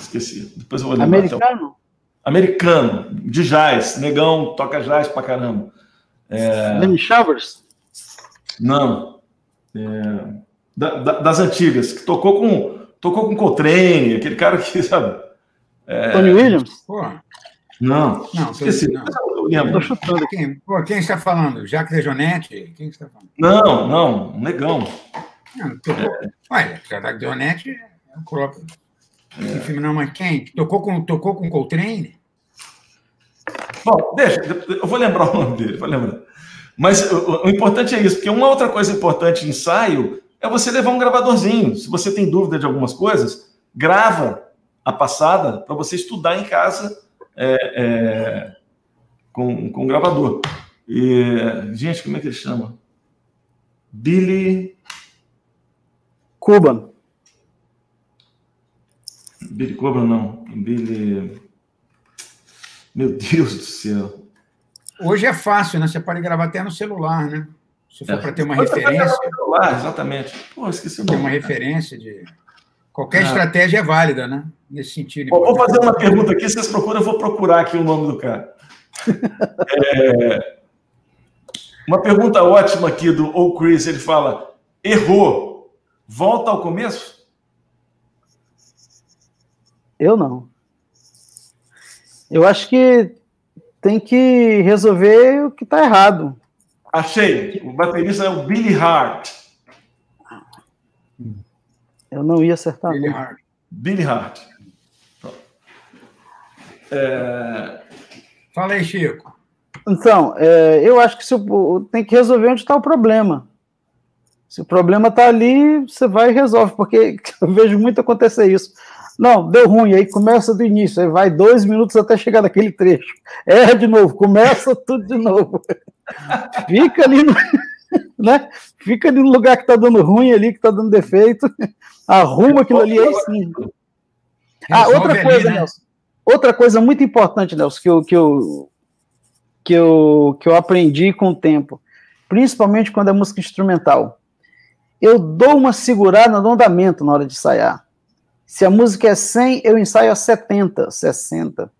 Esqueci. Depois eu vou lembrar. Americano? Americano, de jazz. Negão, toca jazz pra caramba. É... Lenny Shavers? Não. É... Da, da, das antigas, que tocou com. Tocou com Coltrane, aquele cara que, sabe? É... Tony Williams? Porra. Não, não esqueci. Não. Estou chutando. Quem, pô, quem está falando? Jacques Dejonete? Quem está falando? Não, não, um negão. Não, tocou... é. Olha, Jacques Dejonete é o próprio. Esse filme não, mas quem? Tocou com, tocou com Coltrane? Bom, deixa, eu vou lembrar o nome dele, vou lembrar. Mas o, o, importante é isso, porque uma outra coisa importante em ensaio é você levar um gravadorzinho. Se você tem dúvida de algumas coisas, grava a passada para você estudar em casa é, é, com, com gravador. E, gente, como é que ele chama? Billy. Cuban. Billy Cuban, não. Billy. Meu Deus do céu. Hoje é fácil, né? Você pode gravar até no celular, né? Se for é. para ter uma referência. Celular, exatamente. Pô, esqueci o nome. Ter uma referência de. Qualquer ah. estratégia é válida, né? Nesse sentido. Bom, vou fazer uma pergunta aqui, vocês procuram, eu vou procurar aqui o nome do cara. É... Uma pergunta ótima aqui do O Chris, ele fala: errou, volta ao começo? Eu não. Eu acho que tem que resolver o que está errado. Achei. O baterista é o Billy Hart. Eu não ia acertar. Billy Hart. Billy Hart. É... Fala aí, Chico. Então, é, eu acho que se, tem que resolver onde está o problema. Se o problema está ali, você vai e resolve, porque eu vejo muito acontecer isso. Não, deu ruim, aí começa do início, aí vai dois minutos até chegar naquele trecho. Erra de novo, começa tudo de novo. Fica ali no, né? Fica ali no lugar que está dando ruim ali, que está dando defeito, arruma aquilo ali aí sim. Ah, outra coisa, né? Nelson. Outra coisa muito importante, Nelson, que eu, que eu, que eu, que eu aprendi com o tempo, principalmente quando é música instrumental. Eu dou uma segurada no andamento na hora de ensaiar. Se a música é 100, eu ensaio a 70, 60.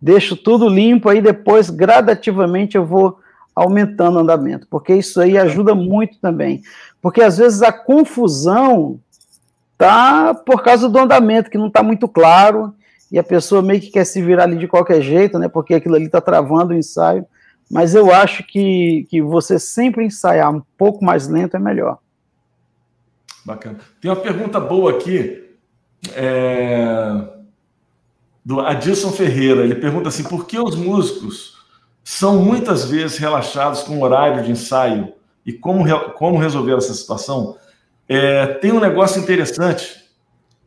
Deixo tudo limpo, aí depois, gradativamente, eu vou aumentando o andamento, porque isso aí ajuda muito também. Porque às vezes a confusão tá por causa do andamento, que não está muito claro, e a pessoa meio que quer se virar ali de qualquer jeito, né? Porque aquilo ali está travando o ensaio. Mas eu acho que, que você sempre ensaiar um pouco mais lento é melhor. Bacana. Tem uma pergunta boa aqui. É... Do Adilson Ferreira. Ele pergunta assim: por que os músicos são muitas vezes relaxados com horário de ensaio e como, como resolver essa situação? É, tem um negócio interessante,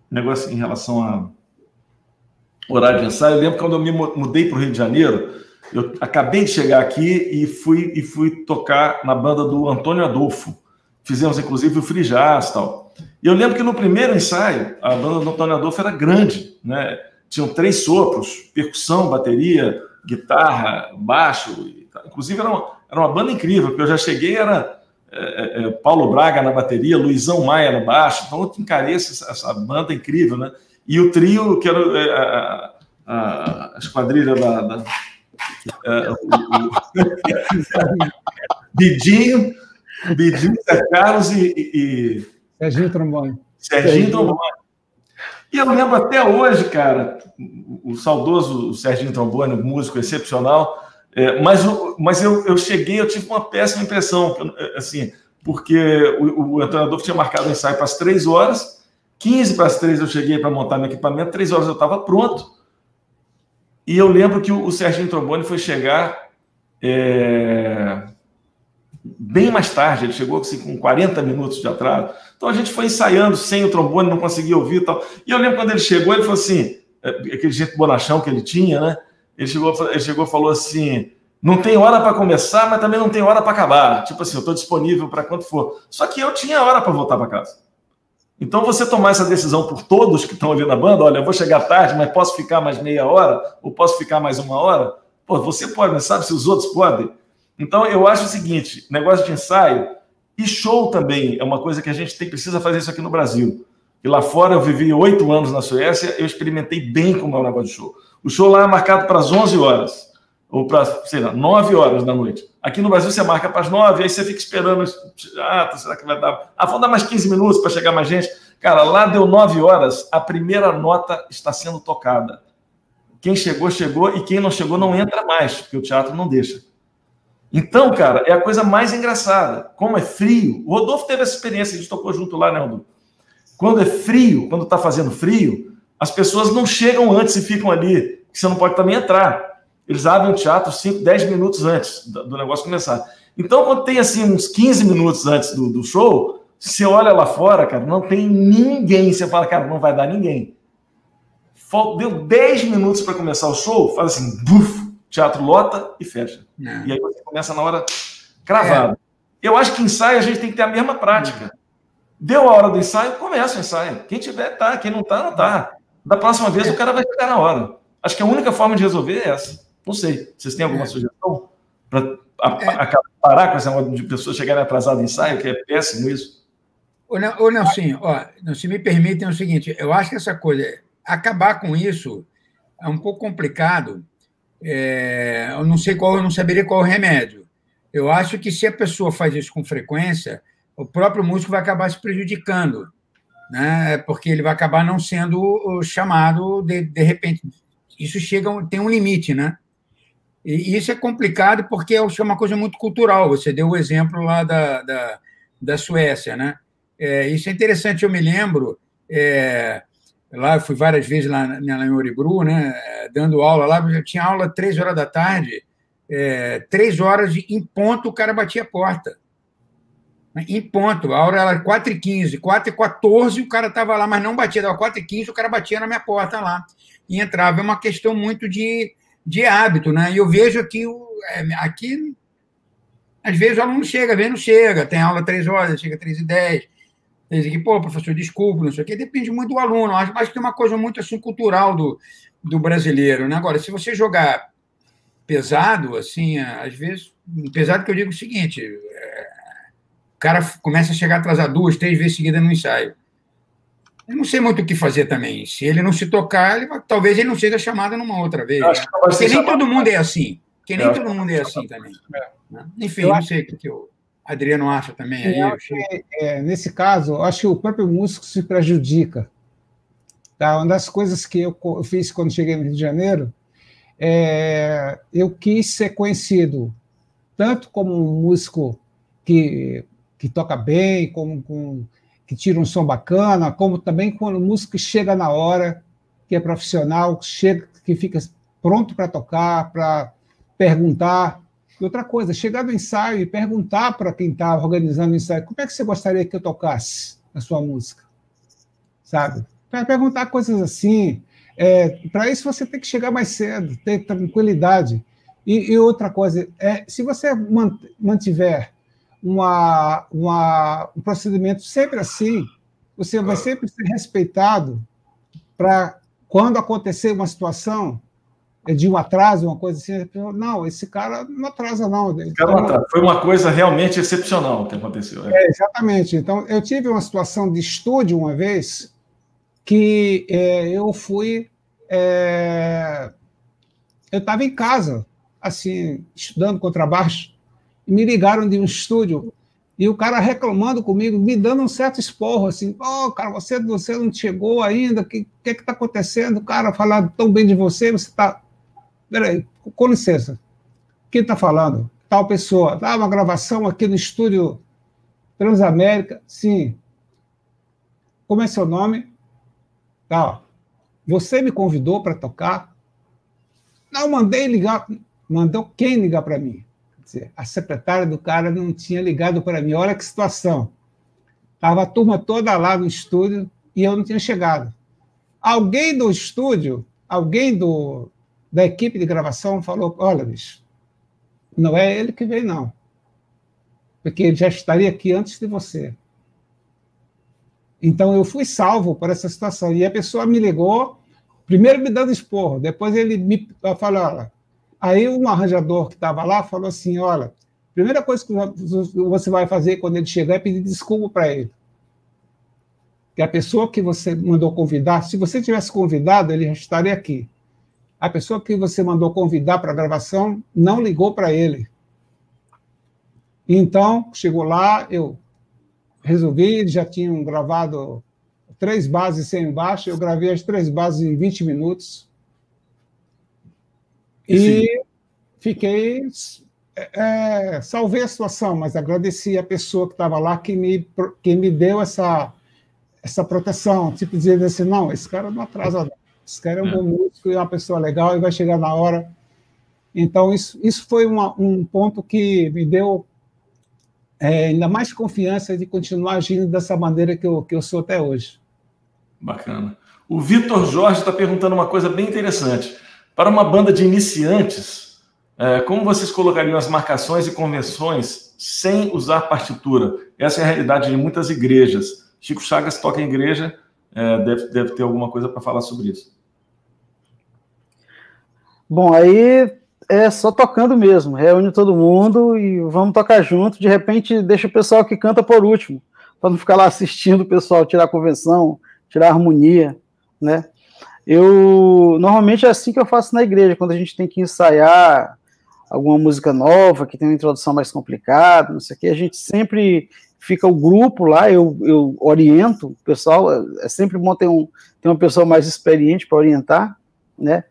negócio em relação a horário de ensaio. Eu lembro quando eu me mudei para o Rio de Janeiro, eu acabei de chegar aqui e fui, e fui tocar na banda do Antônio Adolfo. Fizemos, inclusive, o free jazz tal. E eu lembro que no primeiro ensaio, a banda do Antônio Adolfo era grande, né? Tinham três sopros, percussão, bateria, guitarra, baixo. Inclusive, era uma, era uma banda incrível, porque eu já cheguei, era é, é, é Paulo Braga na bateria, Luizão Maia no baixo. Então, eu encarei essa, essa banda incrível, né? E o trio, que era é, a, a, a esquadrilha da, da uh, Bidinho, Bidinho, Zé Carlos e, e... Serginho Trombone. Serginho Trombone. E eu lembro até hoje, cara, o, saudoso Serginho Trombone, músico excepcional, é, mas, mas eu, eu cheguei, eu tive uma péssima impressão, assim, porque o, o Antônio Adolfo tinha marcado o ensaio para as três horas, 15 para as três eu cheguei para montar meu equipamento, três horas eu estava pronto. E eu lembro que o, o Serginho Trombone foi chegar é, bem mais tarde, ele chegou assim, com 40 minutos de atraso. Então a gente foi ensaiando sem o trombone, não conseguia ouvir e tal. E eu lembro quando ele chegou, ele falou assim: é, aquele jeito bonachão que ele tinha, né? Ele chegou, ele chegou falou assim: não tem hora para começar, mas também não tem hora para acabar. Tipo assim, eu estou disponível para quanto for. Só que eu tinha hora para voltar para casa. Então, você tomar essa decisão por todos que estão ali na banda, olha, eu vou chegar tarde, mas posso ficar mais meia hora, ou posso ficar mais uma hora? Pô, você pode, mas sabe se os outros podem? Então, eu acho o seguinte: negócio de ensaio e show também é uma coisa que a gente tem, precisa fazer isso aqui no Brasil. E lá fora eu vivi oito anos na Suécia, eu experimentei bem como é o negócio de show. O show lá é marcado para as 11 horas ou para, sei lá, 9 horas da noite. Aqui no Brasil você marca para as 9, aí você fica esperando. Ah, será que vai dar? Ah, vamos dar mais 15 minutos para chegar mais gente. Cara, lá deu 9 horas, a primeira nota está sendo tocada. Quem chegou, chegou, e quem não chegou não entra mais, porque o teatro não deixa. Então, cara, é a coisa mais engraçada. Como é frio. O Rodolfo teve essa experiência, a gente tocou junto lá, né, Rodolfo? Quando é frio, quando está fazendo frio, as pessoas não chegam antes e ficam ali, você não pode também entrar eles abrem o teatro 5, 10 minutos antes do negócio começar. Então, quando tem assim uns 15 minutos antes do, do show, você olha lá fora, cara, não tem ninguém. Você fala, cara, não vai dar ninguém. Deu 10 minutos para começar o show, faz assim, buf, teatro lota e fecha. É. E aí você começa na hora cravada. É. Eu acho que ensaio a gente tem que ter a mesma prática. Deu a hora do ensaio, começa o ensaio. Quem tiver, tá. Quem não tá, não tá. Da próxima vez o cara vai chegar na hora. Acho que a única forma de resolver é essa. Não sei. Vocês têm alguma é. sugestão para é. parar com essa de pessoas chegarem atrasadas em ensaio, que é péssimo isso? Ô, Nelson, ó, se me permitem é o seguinte, eu acho que essa coisa, acabar com isso é um pouco complicado. É, eu não sei qual, eu não saberia qual é o remédio. Eu acho que se a pessoa faz isso com frequência, o próprio músico vai acabar se prejudicando, né? Porque ele vai acabar não sendo chamado de, de repente. Isso chega, tem um limite, né? E isso é complicado porque é uma coisa muito cultural. Você deu o exemplo lá da, da, da Suécia, né? É, isso é interessante. Eu me lembro, é, lá eu fui várias vezes lá, lá em Oribru, né? Dando aula lá, eu tinha aula três horas da tarde, é, três horas em ponto o cara batia a porta. Em ponto, a hora era 4h15, 4h14 o cara estava lá, mas não batia, dava 4h15 o cara batia na minha porta lá. E entrava. É uma questão muito de de hábito, né? E eu vejo que é, aqui, às vezes o aluno chega, às vezes não chega, tem aula três horas, chega três e dez. Diz aqui, pô, professor, desculpa, não sei o quê, depende muito do aluno. Acho, acho que tem uma coisa muito assim cultural do, do brasileiro, né? Agora, se você jogar pesado, assim, às vezes, pesado que eu digo o seguinte, é, o cara começa a chegar atrasado duas, três vezes seguida no ensaio. Eu não sei muito o que fazer também. Se ele não se tocar, ele talvez ele não seja chamado numa outra vez. Né? Porque nem todo mundo é assim. Porque nem é. todo mundo é assim também. É. Né? Enfim, eu não sei o que, que o Adriano acha também. Aí, que, é, nesse caso, eu acho que o próprio músico se prejudica. Tá? Uma das coisas que eu fiz quando cheguei no Rio de Janeiro, é, eu quis ser conhecido tanto como um músico que, que toca bem, como com, que tira um som bacana, como também quando um músico que chega na hora, que é profissional, chega, que fica pronto para tocar, para perguntar. E outra coisa, chegar no ensaio e perguntar para quem está organizando o ensaio, como é que você gostaria que eu tocasse a sua música? Sabe? Para perguntar coisas assim. É, para isso você tem que chegar mais cedo, ter tranquilidade. E, e outra coisa, é, se você mantiver uma, uma, um procedimento sempre assim, você vai sempre ser respeitado para quando acontecer uma situação, de um atraso, uma coisa assim. Não, esse cara não atrasa, não. Cara não atrasa. Foi uma coisa realmente excepcional que aconteceu. É. é. exatamente. Então, eu tive uma situação de estúdio uma vez que é, eu fui. É, eu estava em casa, assim, estudando contrabaixo, e me ligaram de um estúdio e o cara reclamando comigo, me dando um certo esporro, assim, oh, cara, você, você não chegou ainda, o que está que, que tá acontecendo? O cara falando tão bem de você, você está Peraí, com licença. Quem está falando? Tal pessoa. Ah, uma gravação aqui no estúdio Transamérica. Sim. Como é seu nome? Tá. Você me convidou para tocar? Não, mandei ligar. Mandou quem ligar para mim? Quer dizer, a secretária do cara não tinha ligado para mim. Olha que situação. Estava a turma toda lá no estúdio e eu não tinha chegado. Alguém do estúdio, alguém do, da equipe de gravação falou: olha, bicho, não é ele que veio, não. Porque ele já estaria aqui antes de você. Então eu fui salvo por essa situação. E a pessoa me ligou, primeiro me dando esporro, depois ele me falou: olha. Aí um arranjador que estava lá falou assim: olha, primeira coisa que você vai fazer quando ele chegar é pedir desculpa para ele. Que a pessoa que você mandou convidar, se você tivesse convidado, ele já estaria aqui a pessoa que você mandou convidar para a gravação não ligou para ele. Então, chegou lá, eu resolvi, eles já tinham gravado três bases sem baixo, eu gravei as três bases em 20 minutos. E Sim. fiquei. É, salvei a situação, mas agradeci a pessoa que estava lá que me, que me deu essa, essa proteção. Tipo, dizendo assim: não, esse cara não atrasa esse cara é um é. bom músico e é uma pessoa legal e vai chegar na hora. Então, isso, isso foi uma, um ponto que me deu é, ainda mais confiança de continuar agindo dessa maneira que eu, que eu sou até hoje. Bacana. O Vitor Jorge está perguntando uma coisa bem interessante. Para uma banda de iniciantes, é, como vocês colocariam as marcações e convenções sem usar partitura? Essa é a realidade de muitas igrejas. Chico Chagas toca em igreja, é, deve, deve ter alguma coisa para falar sobre isso. Bom, aí é só tocando mesmo, reúne todo mundo e vamos tocar junto. De repente, deixa o pessoal que canta por último, para não ficar lá assistindo o pessoal tirar a convenção, tirar a harmonia, né? Eu normalmente é assim que eu faço na igreja, quando a gente tem que ensaiar alguma música nova, que tem uma introdução mais complicada, não sei o que, a gente sempre fica o grupo lá, eu, eu oriento o pessoal, é sempre bom ter, um, ter uma pessoa mais experiente para orientar, né?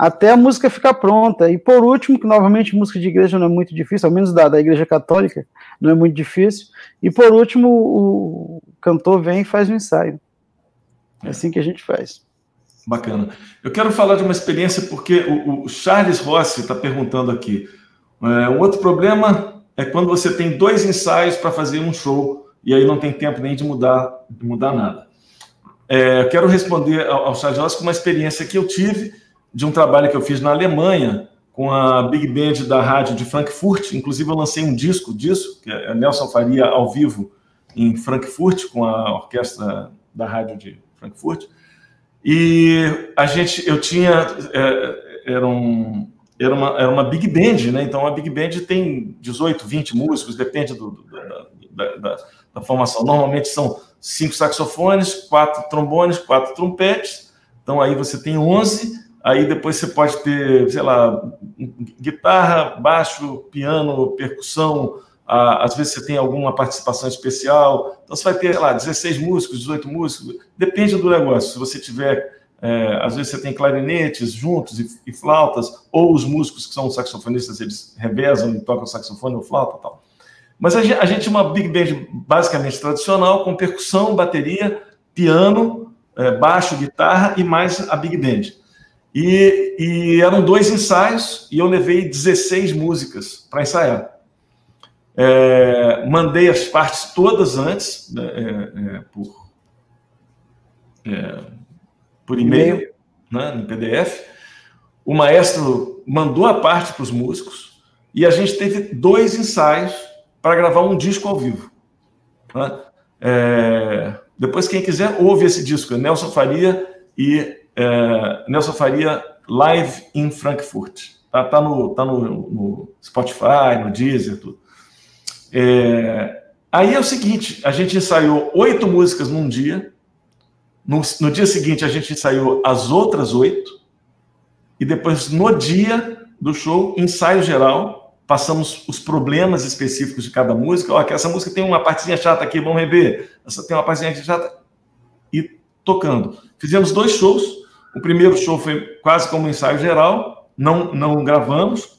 até a música ficar pronta. E por último, que novamente música de igreja não é muito difícil, ao menos da, da igreja católica, não é muito difícil. E por último, o cantor vem e faz o ensaio. É assim que a gente faz. Bacana. Eu quero falar de uma experiência porque o, o Charles Rossi está perguntando aqui. É, um outro problema é quando você tem dois ensaios para fazer um show e aí não tem tempo nem de mudar, de mudar nada. É, quero responder ao, ao Rossi com uma experiência que eu tive de um trabalho que eu fiz na Alemanha com a Big Band da rádio de Frankfurt. Inclusive, eu lancei um disco disso, que é Nelson Faria ao vivo em Frankfurt, com a orquestra da rádio de Frankfurt. E a gente, eu tinha, é, era, um, era, uma, era uma Big Band, né? Então, a Big Band tem 18, 20 músicos, depende do, do, da, da, da, formação. Normalmente são cinco saxofones, quatro trombones, quatro trompetes. Então, aí você tem 11 Aí depois você pode ter, sei lá, guitarra, baixo, piano, percussão, às vezes você tem alguma participação especial, então você vai ter, sei lá, 16 músicos, 18 músicos, depende do negócio. Se você tiver, é, às vezes você tem clarinetes juntos e, e, flautas, ou os músicos que são saxofonistas, eles revezam e tocam saxofone ou flauta tal. Mas a gente, a gente é uma big band basicamente tradicional, com percussão, bateria, piano, é, baixo, guitarra e mais a big band. E, e, eram dois ensaios e eu levei 16 músicas para ensaiar. É, mandei as partes todas antes, né, é, é, por, é, por e-mail, né, no PDF. O maestro mandou a parte para os músicos e a gente teve dois ensaios para gravar um disco ao vivo. Né? É, depois, quem quiser, ouve esse disco, é Nelson Faria e é, Nelson Faria Live in Frankfurt. Tá, tá, no, tá no, no Spotify, no Deezer, tudo. É, aí é o seguinte: a gente ensaiou oito músicas num dia. No, no dia seguinte, a gente ensaiou as outras oito. E depois, no dia do show, ensaio geral, passamos os problemas específicos de cada música. Ó, que essa música tem uma partezinha chata aqui, vamos rever. Essa tem uma partezinha chata. E tocando. Fizemos dois shows. O primeiro show foi quase como um ensaio geral, não, não gravamos,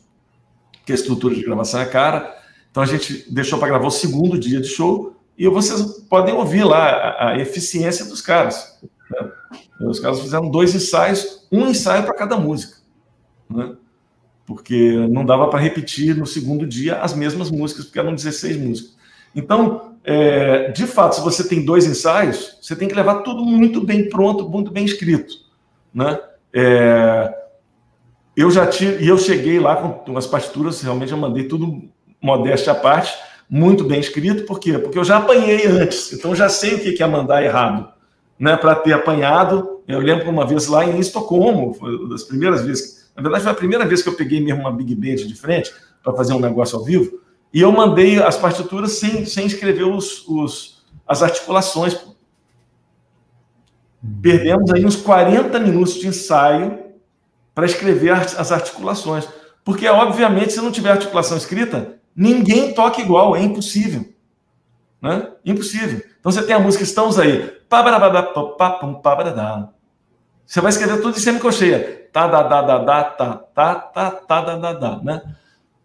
porque a estrutura de gravação é cara. Então a gente deixou para gravar o segundo dia de show e vocês podem ouvir lá a, a eficiência dos caras. Né? Os caras fizeram dois ensaios, um ensaio para cada música, né? porque não dava para repetir no segundo dia as mesmas músicas, porque eram 16 músicas. Então, é, de fato, se você tem dois ensaios, você tem que levar tudo muito bem pronto, muito bem escrito né? É, eu já tive, e eu cheguei lá com as partituras, realmente eu mandei tudo modéstia à parte, muito bem escrito, por quê? Porque eu já apanhei antes, então já sei o que é mandar errado, né? Para ter apanhado, eu lembro uma vez lá em Estocolmo, foi uma das primeiras vezes, na verdade foi a primeira vez que eu peguei mesmo uma big band de frente para fazer um negócio ao vivo, e eu mandei as partituras sem, sem escrever os, os as articulações Perdemos aí uns 40 minutos de ensaio para escrever as articulações. Porque, obviamente, se não tiver articulação escrita, ninguém toca igual, é impossível. Né? Impossível. Então você tem a música Estamos aí. Você vai escrever tudo em semicocheia. Tá, da, da, da, da, tá, tá, tá, tá, da, da, da, né?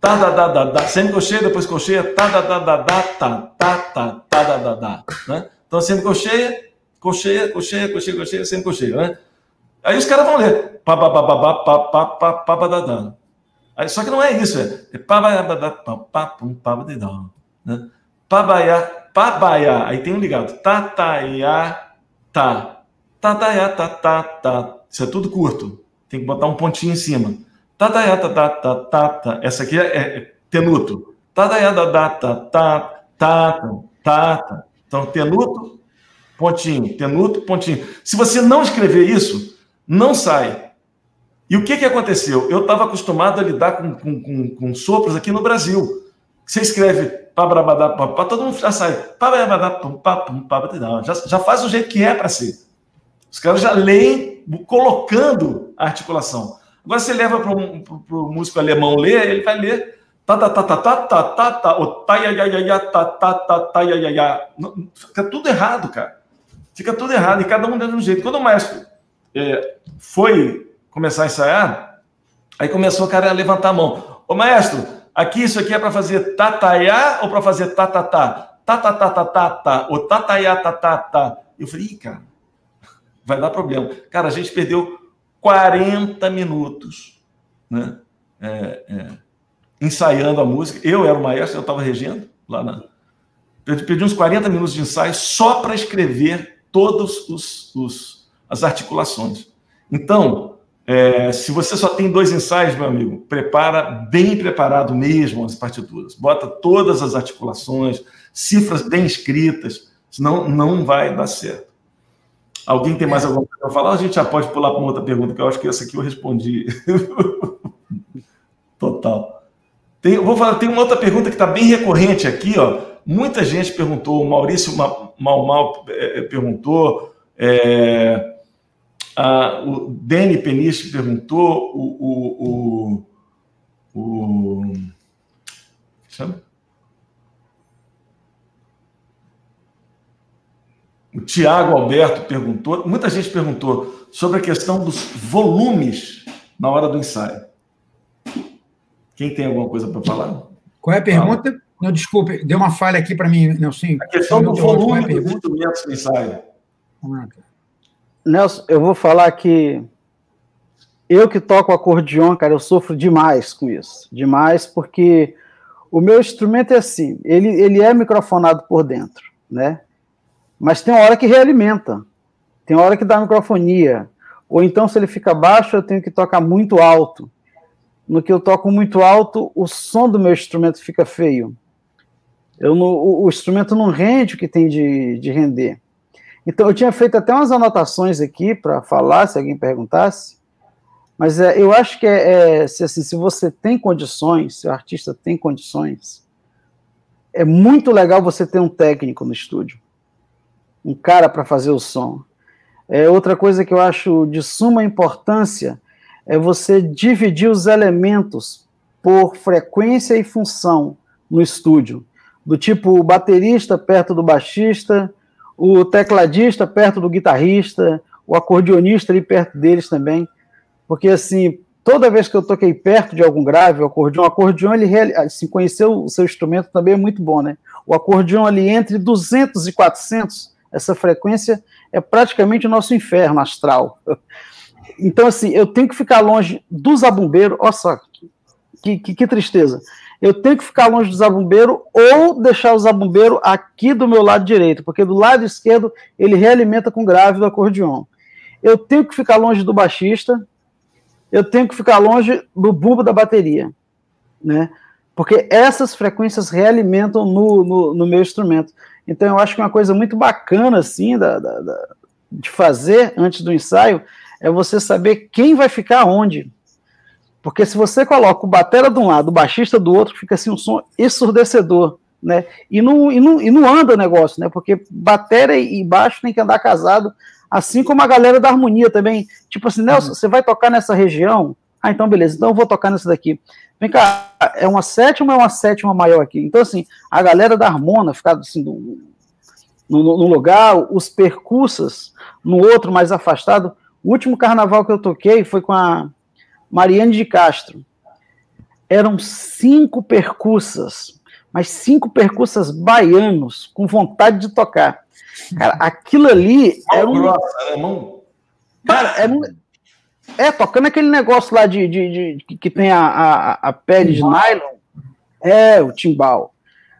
Tá, da, da, da, da, semicocheia, depois cocheia, tá, da, da, da, da, tá, tá, tá, tá, da, da, da, né? Então semicocheia, cocheia, cocheia, cocheia, sempre cocheia, né? Aí os caras vão ler. Aí, só que não é isso, é né? Pabaiá, pabaiá, aí tem um ligado. Tataiá, tá. Tataiá, tá, tá, tá. Isso é tudo curto. Tem que botar um pontinho em cima. Tataiá, tá, tá, tá, tá, tá. Essa aqui é, é tenuto. Tataiá, tá, tá, tá, tá, tá, tá. Então, tenuto, pontinho, tenuto, pontinho. Se você não escrever isso, não sai. E o que, que aconteceu? Eu estava acostumado a lidar com, com, com, com, sopros aqui no Brasil. Você escreve para todo mundo já sai. Já, já faz do jeito que é para ser. Os caras já leem colocando a articulação. Agora você leva para o músico alemão ler, ele vai ler tá tá tá tá tá tá tá tá o tá ya ya ya tá tá tá tá ya ya ya fica tudo errado cara Fica tudo errado, e cada um de um jeito. Quando o maestro é, foi começar a ensaiar, aí começou o cara a levantar a mão. Ô maestro, aqui isso aqui é para fazer tataiá ou para fazer tatatá? Tatatatatata, ou tataiá tatatá. Eu falei, Ih, cara, vai dar problema. Cara, a gente perdeu 40 minutos, né? É, é, ensaiando a música. Eu era o maestro, eu estava regendo lá na. Perdi uns 40 minutos de ensaio só para escrever todas os, os, as articulações. Então, é, se você só tem dois ensaios, meu amigo, prepara bem preparado mesmo as partituras. Bota todas as articulações, cifras bem escritas, senão não vai dar certo. Alguém tem mais alguma coisa para falar? A gente já pode pular para uma outra pergunta, que eu acho que essa aqui eu respondi. Total. Tem, vou falar, tem uma outra pergunta que está bem recorrente aqui, ó. Muita gente perguntou, o Maurício Mal Mal é, é, perguntou, é, ah, o Dani Peniche perguntou, o. o, o, o chama? O Tiago Alberto perguntou, muita gente perguntou sobre a questão dos volumes na hora do ensaio. Quem tem alguma coisa para falar? Qual é a pergunta? Fala. Não, desculpe, deu uma falha aqui para mim, Nelson. A questão do volume é a dos instrumentos do ensaio. Ah, tá. Nelson, eu vou falar que eu que toco acordeon, cara, eu sofro demais com isso. Demais, porque o meu instrumento é assim, ele, ele é microfonado por dentro, né? Mas tem hora que realimenta, tem hora que dá microfonia. Ou então, se ele fica baixo, eu tenho que tocar muito alto. No que eu toco muito alto, o som do meu instrumento fica feio. Eu não, o, o, instrumento não rende o que tem de, de render. Então, eu tinha feito até umas anotações aqui para falar, se alguém perguntasse. Mas é, eu acho que é, é se, assim, se você tem condições, se o artista tem condições, é muito legal você ter um técnico no estúdio, um cara para fazer o som. É, outra coisa que eu acho de suma importância é você dividir os elementos por frequência e função no estúdio. Do tipo baterista perto do baixista, o tecladista perto do guitarrista, o acordeonista ali perto deles também. Porque, assim, toda vez que eu toquei perto de algum grave, o acordeon, o acordeon, ele, assim, conhecer o seu instrumento também é muito bom, né? O acordeon ali entre 200 e 400, essa frequência é praticamente o nosso inferno astral. Então, assim, eu tenho que ficar longe do zabumbeiro, olha só, que, que, que tristeza. Eu tenho que ficar longe do zabumbeiro ou deixar o zabumbeiro aqui do meu lado direito, porque do lado esquerdo ele realimenta com grave do acordeon. Eu tenho que ficar longe do baixista, eu tenho que ficar longe do bumbo da bateria, né? Porque essas frequências realimentam no, no, no meu instrumento. Então eu acho que uma coisa muito bacana, assim, da, da, da, de fazer antes do ensaio é você saber quem vai ficar onde. Porque se você coloca o batera de um lado, o baixista do outro, fica assim um som ensurdecedor, né? E não, e não, e não anda o negócio, né? Porque batera e baixo tem que andar casado Assim como a galera da harmonia também. Tipo assim, Nelson, uhum. você vai tocar nessa região? Ah, então beleza, então eu vou tocar nessa daqui. Vem cá, é uma sétima ou é uma sétima maior aqui? Então, assim, a galera da harmona ficar assim, no, no, no lugar, os percussas no outro mais afastado. O último carnaval que eu toquei foi com a Mariane de Castro. Eram cinco percussas, mas cinco percussas baianos com vontade de tocar. Cara, aquilo ali era um. Grossa, né, mão? Cara, era um. É, tocando aquele negócio lá de, de, de que tem a, a, a pele de nylon. É, o timbal.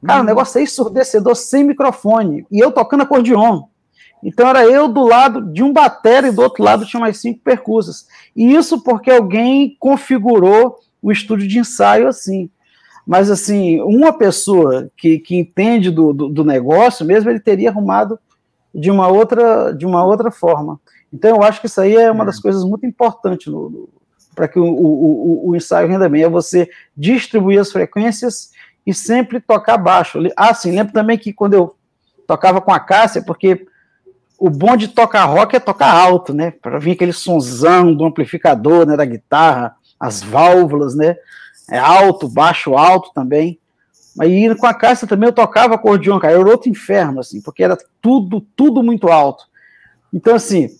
Cara, hum. o negócio é ensurdecedor sem microfone. E eu tocando acordeon. Então era eu do lado de um batera e do outro lado tinha mais cinco percussas. E isso porque alguém configurou o estúdio de ensaio assim. Mas assim, uma pessoa que, que entende do, do, do negócio mesmo, ele teria arrumado de uma outra, de uma outra forma. Então, eu acho que isso aí é uma das coisas muito importantes para que o, o, o, ensaio renda bem, é você distribuir as frequências e sempre tocar baixo. Ah, sim, lembro também que quando eu tocava com a Cássia, porque o bom de tocar rock é tocar alto, né? Para vir aquele sonzão do amplificador, né, da guitarra, as válvulas, né? É alto, baixo, alto também. Aí com a Cássia também eu tocava acordeon, cara, era outro inferno, assim, porque era tudo, tudo muito alto. Então, assim,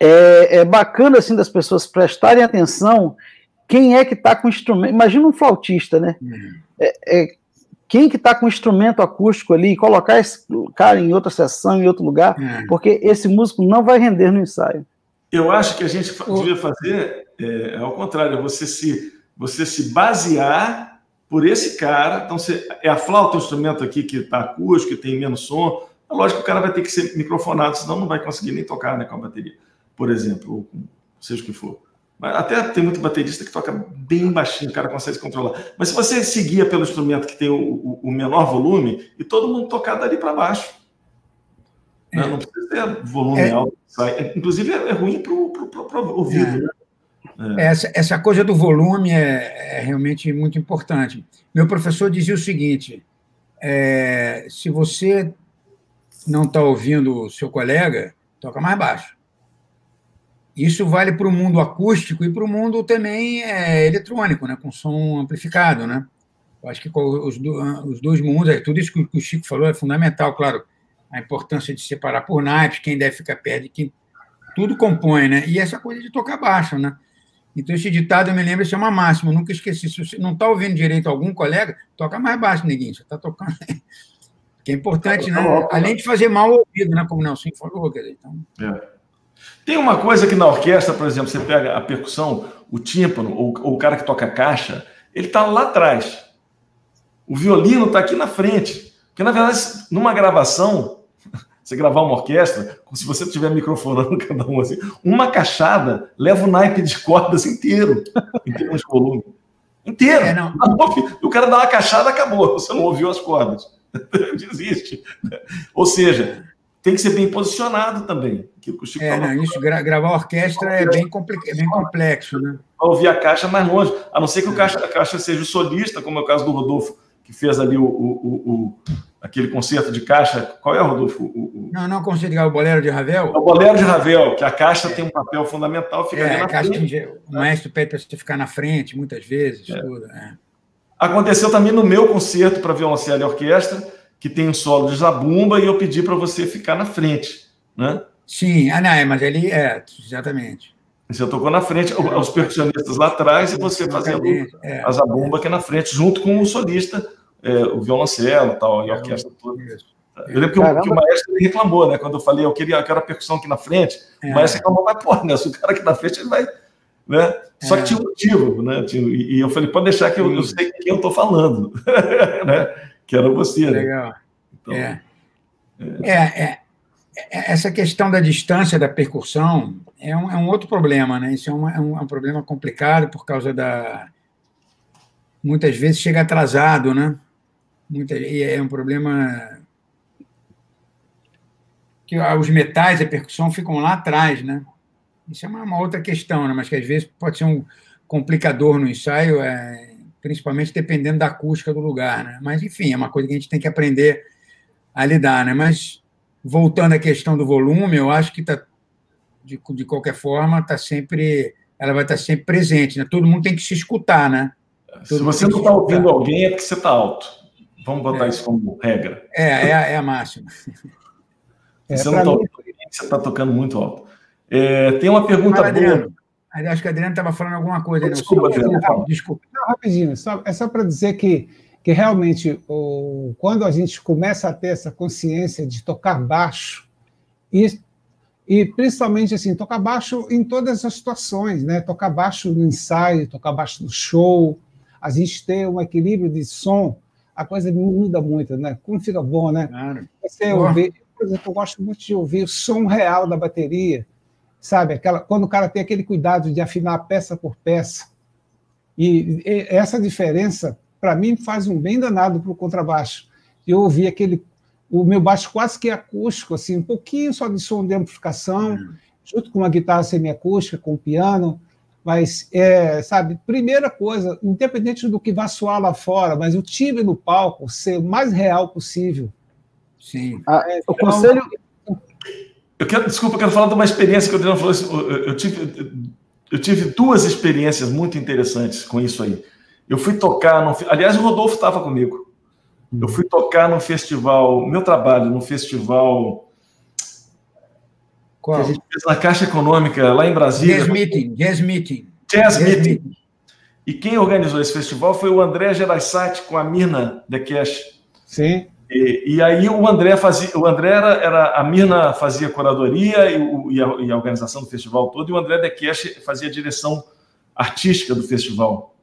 é, é bacana, assim, das pessoas prestarem atenção quem é que está com instrumento. Imagina um flautista, né? Uhum. É, é, quem que está com instrumento acústico ali, colocar esse cara em outra sessão, em outro lugar, uhum. porque esse músico não vai render no ensaio. Eu acho que a gente devia fazer é, ao contrário, você se, você se basear por esse cara. Então, você, é a flauta o instrumento aqui que está acústico, que tem menos som. É lógico que o cara vai ter que ser microfonado, senão não vai conseguir nem tocar né, com a bateria, por exemplo, ou seja o que for. Até tem muito baterista que toca bem baixinho, o cara consegue controlar. Mas se você seguia pelo instrumento que tem o, o menor volume, e todo mundo tocar dali para baixo. Né? Não precisa ter volume é. alto. Inclusive é, ruim para o ouvido. É. Né? É. Essa, essa coisa do volume é, é, realmente muito importante. Meu professor dizia o seguinte: é, se você não está ouvindo o seu colega, toca mais baixo. Isso vale para o mundo acústico e para o mundo também é, eletrônico, né, com som amplificado. Né? Eu acho que os, os dois mundos, é, tudo isso que o Chico falou é fundamental, claro. a importância de separar por naipes, quem deve ficar perto de quem. Tudo compõe, né? E essa coisa de tocar baixo, né? Então, esse ditado, eu me lembro, isso é uma máxima, eu nunca esqueci. Se você não está ouvindo direito algum colega, toca mais baixo, neguinho, você está tocando. que é importante, né? Além de fazer mal ao ouvido, né? Como o Nelson falou, quer dizer, então... É. Tem uma coisa que na orquestra, por exemplo, você pega a percussão, o tímpano, ou, ou o cara que toca caixa, ele está lá atrás. O violino está aqui na frente. Porque, na verdade, numa gravação, você gravar uma orquestra, se você estiver microfonando cada um assim, uma caixada leva o naipe de cordas inteiro, em termos de volume. Inteiro. É, não. O cara dá uma caixada, acabou. Você não ouviu as cordas. Desiste. Ou seja, tem que ser bem posicionado também. Que o Chico é, não, isso, gra gravar orquestra é bem, é bem complexo, né? Ouvir a caixa mais longe, a não ser que o caixa, a caixa seja o solista, como é o caso do Rodolfo, que fez ali o, o, o, aquele concerto de caixa. Qual é, Rodolfo? O, Não, não concerto de o Bolero de Ravel? É o Bolero de Ravel, que a caixa é. tem um papel fundamental, fica é, ali na caixa frente. o maestro pede para você ficar na frente, muitas vezes. É. Tudo, é. Aconteceu também no meu concerto para violoncelo e orquestra, que tem um solo de zabumba, e eu pedi para você ficar na frente. Né? Sim, ah, não, é, mas ele é, exatamente. Você tocou na frente, os percussionistas lá atrás e você fazendo é, a zabumba aqui na frente, junto com o solista é, o violoncelo tal, e a orquestra toda. Eu lembro que o, que o, maestro reclamou, né? Quando eu falei, eu queria, eu quero a percussão aqui na frente, é. o maestro reclamou, mas pô, né? Se o cara aqui na frente, ele vai. Né? Só que é. tinha um motivo, né? E eu falei, pode deixar que eu, eu sei quem eu estou falando, né? Que era você, né? Legal. Então, é. É, é. é. Essa questão da distância da percussão é um, é um outro problema, né? Isso é um, é um, é um problema complicado por causa da. Muitas vezes chega atrasado, né? Muita, e é um problema que os metais, a percussão ficam lá atrás, né? Isso é uma, uma, outra questão, né? mas que às vezes pode ser um complicador no ensaio, é, principalmente dependendo da acústica do lugar, né? Mas, enfim, é uma coisa que a gente tem que aprender a lidar, né? Mas, voltando à questão do volume, eu acho que está, de, de qualquer forma, está sempre, ela vai estar tá sempre presente, né? Todo mundo tem que se escutar, né? Todo se você não está ouvindo alguém, é porque você está alto. Vamos botar é. isso como regra. É, é, é a máxima. É, você não está você está tocando muito alto. É, tem uma pergunta Fala, Adriano. Acho que a Adriano estava falando alguma coisa. Desculpa, Adriano. Não, desculpa. Não, rapidinho, só, é só para dizer que, que realmente, o, quando a gente começa a ter essa consciência de tocar baixo, e, e principalmente assim, tocar baixo em todas as situações, né? tocar baixo no ensaio, tocar baixo no show, a gente ter um equilíbrio de som a coisa muda muito, né? Como fica bom, né? Claro. Você ouvir, por exemplo, eu gosto muito de ouvir o som real da bateria, sabe? Aquela, quando o cara tem aquele cuidado de afinar peça por peça. E, e essa diferença, para mim, faz um bem danado para o contrabaixo. Eu ouvi aquele, o meu baixo quase que acústico, assim, um pouquinho só de som de amplificação, uhum. junto com uma guitarra semiacústica, com piano, mas, é, sabe, primeira coisa, independente do que vá soar lá fora, mas o time no palco ser o mais real possível. Sim. Ah, é, o então, conselho. Eu quero, desculpa, eu quero falar de uma experiência que o Adriano falou. Eu, eu, tive, eu tive duas experiências muito interessantes com isso aí. Eu fui tocar, no, aliás, o Rodolfo estava comigo. Eu fui tocar no festival, meu trabalho, no festival qual? Que a gente fez na Caixa Econômica, lá em Brasília. Jazz Meeting. Jazz Meeting. Jazz, jazz meeting. meeting. E quem organizou esse festival foi o André Geraisati com a Mirna Dekesh. Sim. E, e, aí o André fazia, o André era, era a Mirna fazia curadoria e, o, e, a, e, a, organização do festival todo, e o André Dekesh fazia a direção artística do festival.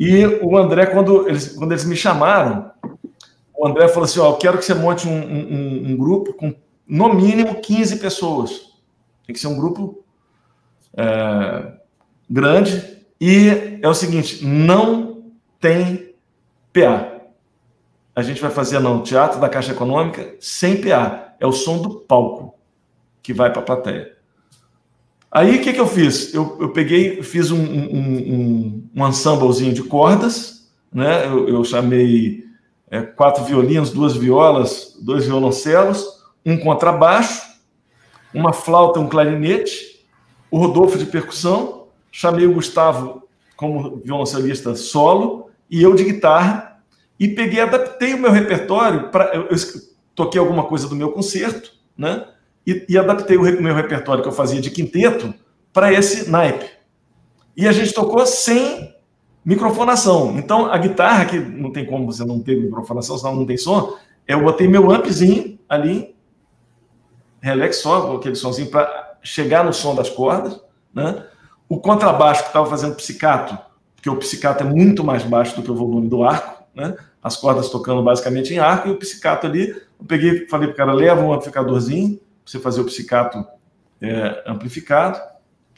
E o André, quando eles, quando eles me chamaram, o André falou assim: Ó, eu quero que você monte um, um, um grupo com no mínimo 15 pessoas. Tem que ser um grupo é, grande. E é o seguinte: não tem PA. A gente vai fazer no Teatro da Caixa Econômica sem PA. É o som do palco que vai para a plateia. Aí o que, que eu fiz? Eu, eu peguei, fiz um, um, um, um ensemblezinho de cordas, né? Eu, eu chamei é, quatro violinos, duas violas, dois violoncelos um contrabaixo, uma flauta, um clarinete, o Rodolfo de percussão, chamei o Gustavo como violoncelista solo e eu de guitarra e peguei, adaptei o meu repertório para toquei alguma coisa do meu concerto, né? E, e adaptei o meu repertório que eu fazia de quinteto para esse naipe. E a gente tocou sem microfonação. Então, a guitarra, que não tem como você não ter microfonação, senão não tem som, eu botei meu ampzinho ali, relax só, aquele somzinho para chegar no som das cordas, né? O contrabaixo que estava fazendo psicato, porque o psicato é muito mais baixo do que o volume do arco, né? As cordas tocando basicamente em arco e o psicato ali, eu peguei, falei para o cara, leva um amplificadorzinho para você fazer o psicato é, amplificado,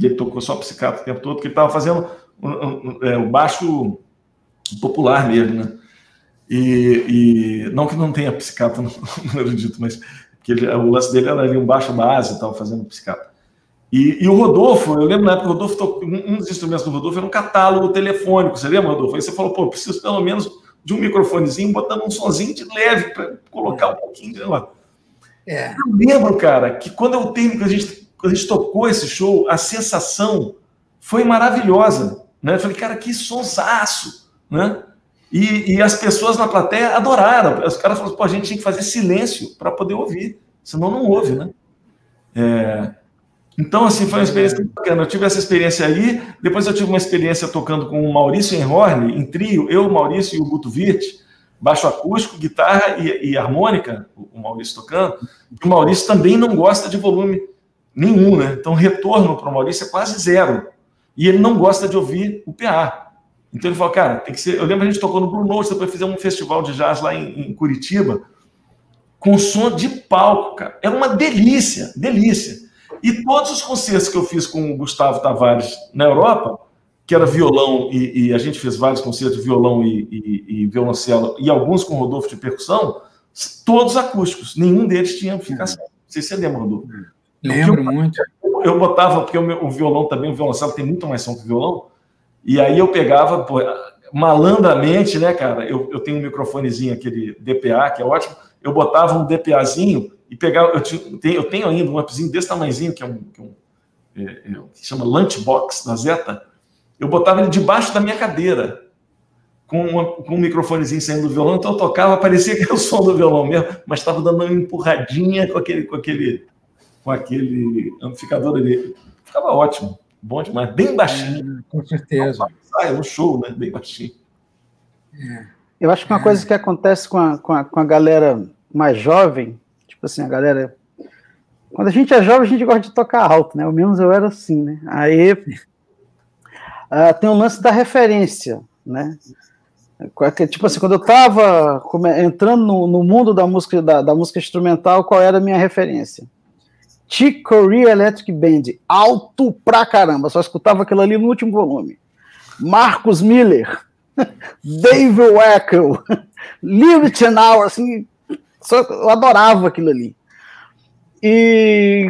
e ele tocou só psicato o tempo todo, porque ele estava fazendo o, o, é, o baixo popular mesmo, né? E, e, não que não tenha psicato no, no erudito, mas que ele, o lance dele era ali um baixo base, estava fazendo psicato. E, e, o Rodolfo, eu lembro na época, o Rodolfo, um dos instrumentos do Rodolfo era um catálogo telefônico, você lembra, Rodolfo? Aí você falou, pô, preciso pelo menos de um microfonezinho, botando um sonzinho de leve para colocar um pouquinho de lá. É. Eu lembro, cara, que quando eu tenho, que a gente, quando a gente tocou esse show, a sensação foi maravilhosa. Né? Eu falei, cara, que sonsaço, né? E, e, as pessoas na plateia adoraram. Os caras falaram, pô, a gente tinha que fazer silêncio para poder ouvir, senão não ouve, né? É... Então, assim, foi uma experiência bacana. Eu tive essa experiência aí, depois eu tive uma experiência tocando com o Maurício Enhorn, em trio, eu, o Maurício e o Guto Virt, baixo acústico, guitarra e, e harmônica, o Maurício tocando. E o Maurício também não gosta de volume nenhum, né? Então, retorno para o Maurício é quase zero. E ele não gosta de ouvir o PA. Então ele falou, cara, tem que ser. Eu lembro a gente tocou no Bruno Notes, depois fizemos um festival de jazz lá em, em, Curitiba, com som de palco, cara. Era uma delícia, delícia. E todos os concertos que eu fiz com o Gustavo Tavares na Europa, que era violão, e, e a gente fez vários concertos de violão e, e, e, violoncelo, e alguns com Rodolfo de percussão, todos acústicos. Nenhum deles tinha amplificação. Não sei se você lembra, Rodolfo. Lembro eu, muito. Eu botava, porque o, meu, o violão também, o violoncelo tem muito mais som que o violão, e aí eu pegava, pô, malandramente, né, cara? Eu, eu tenho um microfonezinho, aquele DPA, que é ótimo. Eu botava um DPAzinho e pegava. Eu, tenho, eu tenho ainda um appzinho desse tamanhozinho, que é um. Que, é um, é, é, que chama Lunchbox da Zeta. Eu botava ele debaixo da minha cadeira, com, uma, com um microfonezinho saindo do violão, então eu tocava, parecia que era o som do violão mesmo, mas estava dando uma empurradinha com aquele, com aquele, com aquele amplificador ali. Ficava ótimo. Bom demais, bem baixinho. É, com certeza. Ah, é um show, né? Bem baixinho. É. Eu acho que uma é. coisa que acontece com a, com, a, com a galera mais jovem, assim, a galera. Quando a gente é jovem, a gente gosta de tocar alto, né? Ao menos eu era assim, né? Aí uh, tem o lance da referência, né? Tipo assim, quando eu estava entrando no, no, mundo da música, da, da música instrumental, qual era a minha referência? Chick Corea Electric Band, alto pra caramba, só escutava aquilo ali no último volume. Marcos Miller, Dave Wackel, Lieutenant, assim, só, eu adorava aquilo ali. E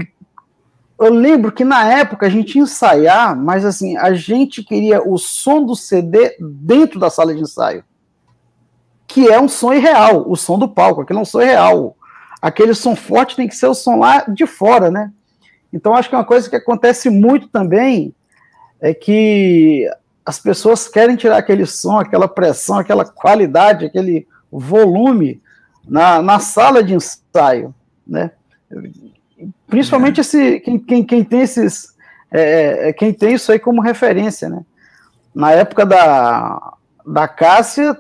eu lembro que na época a gente ia ensaiar, mas assim, a gente queria o som do CD dentro da sala de ensaio, que é um som irreal, o som do palco, aquele é um som irreal aquele som forte tem que ser o som lá de fora, né? Então, acho que uma coisa que acontece muito também é que as pessoas querem tirar aquele som, aquela pressão, aquela qualidade, aquele volume na, na sala de ensaio, né? Principalmente é. esse, quem, quem, quem tem esses, é, é, quem tem isso aí como referência, né? Na época da, da Cássia,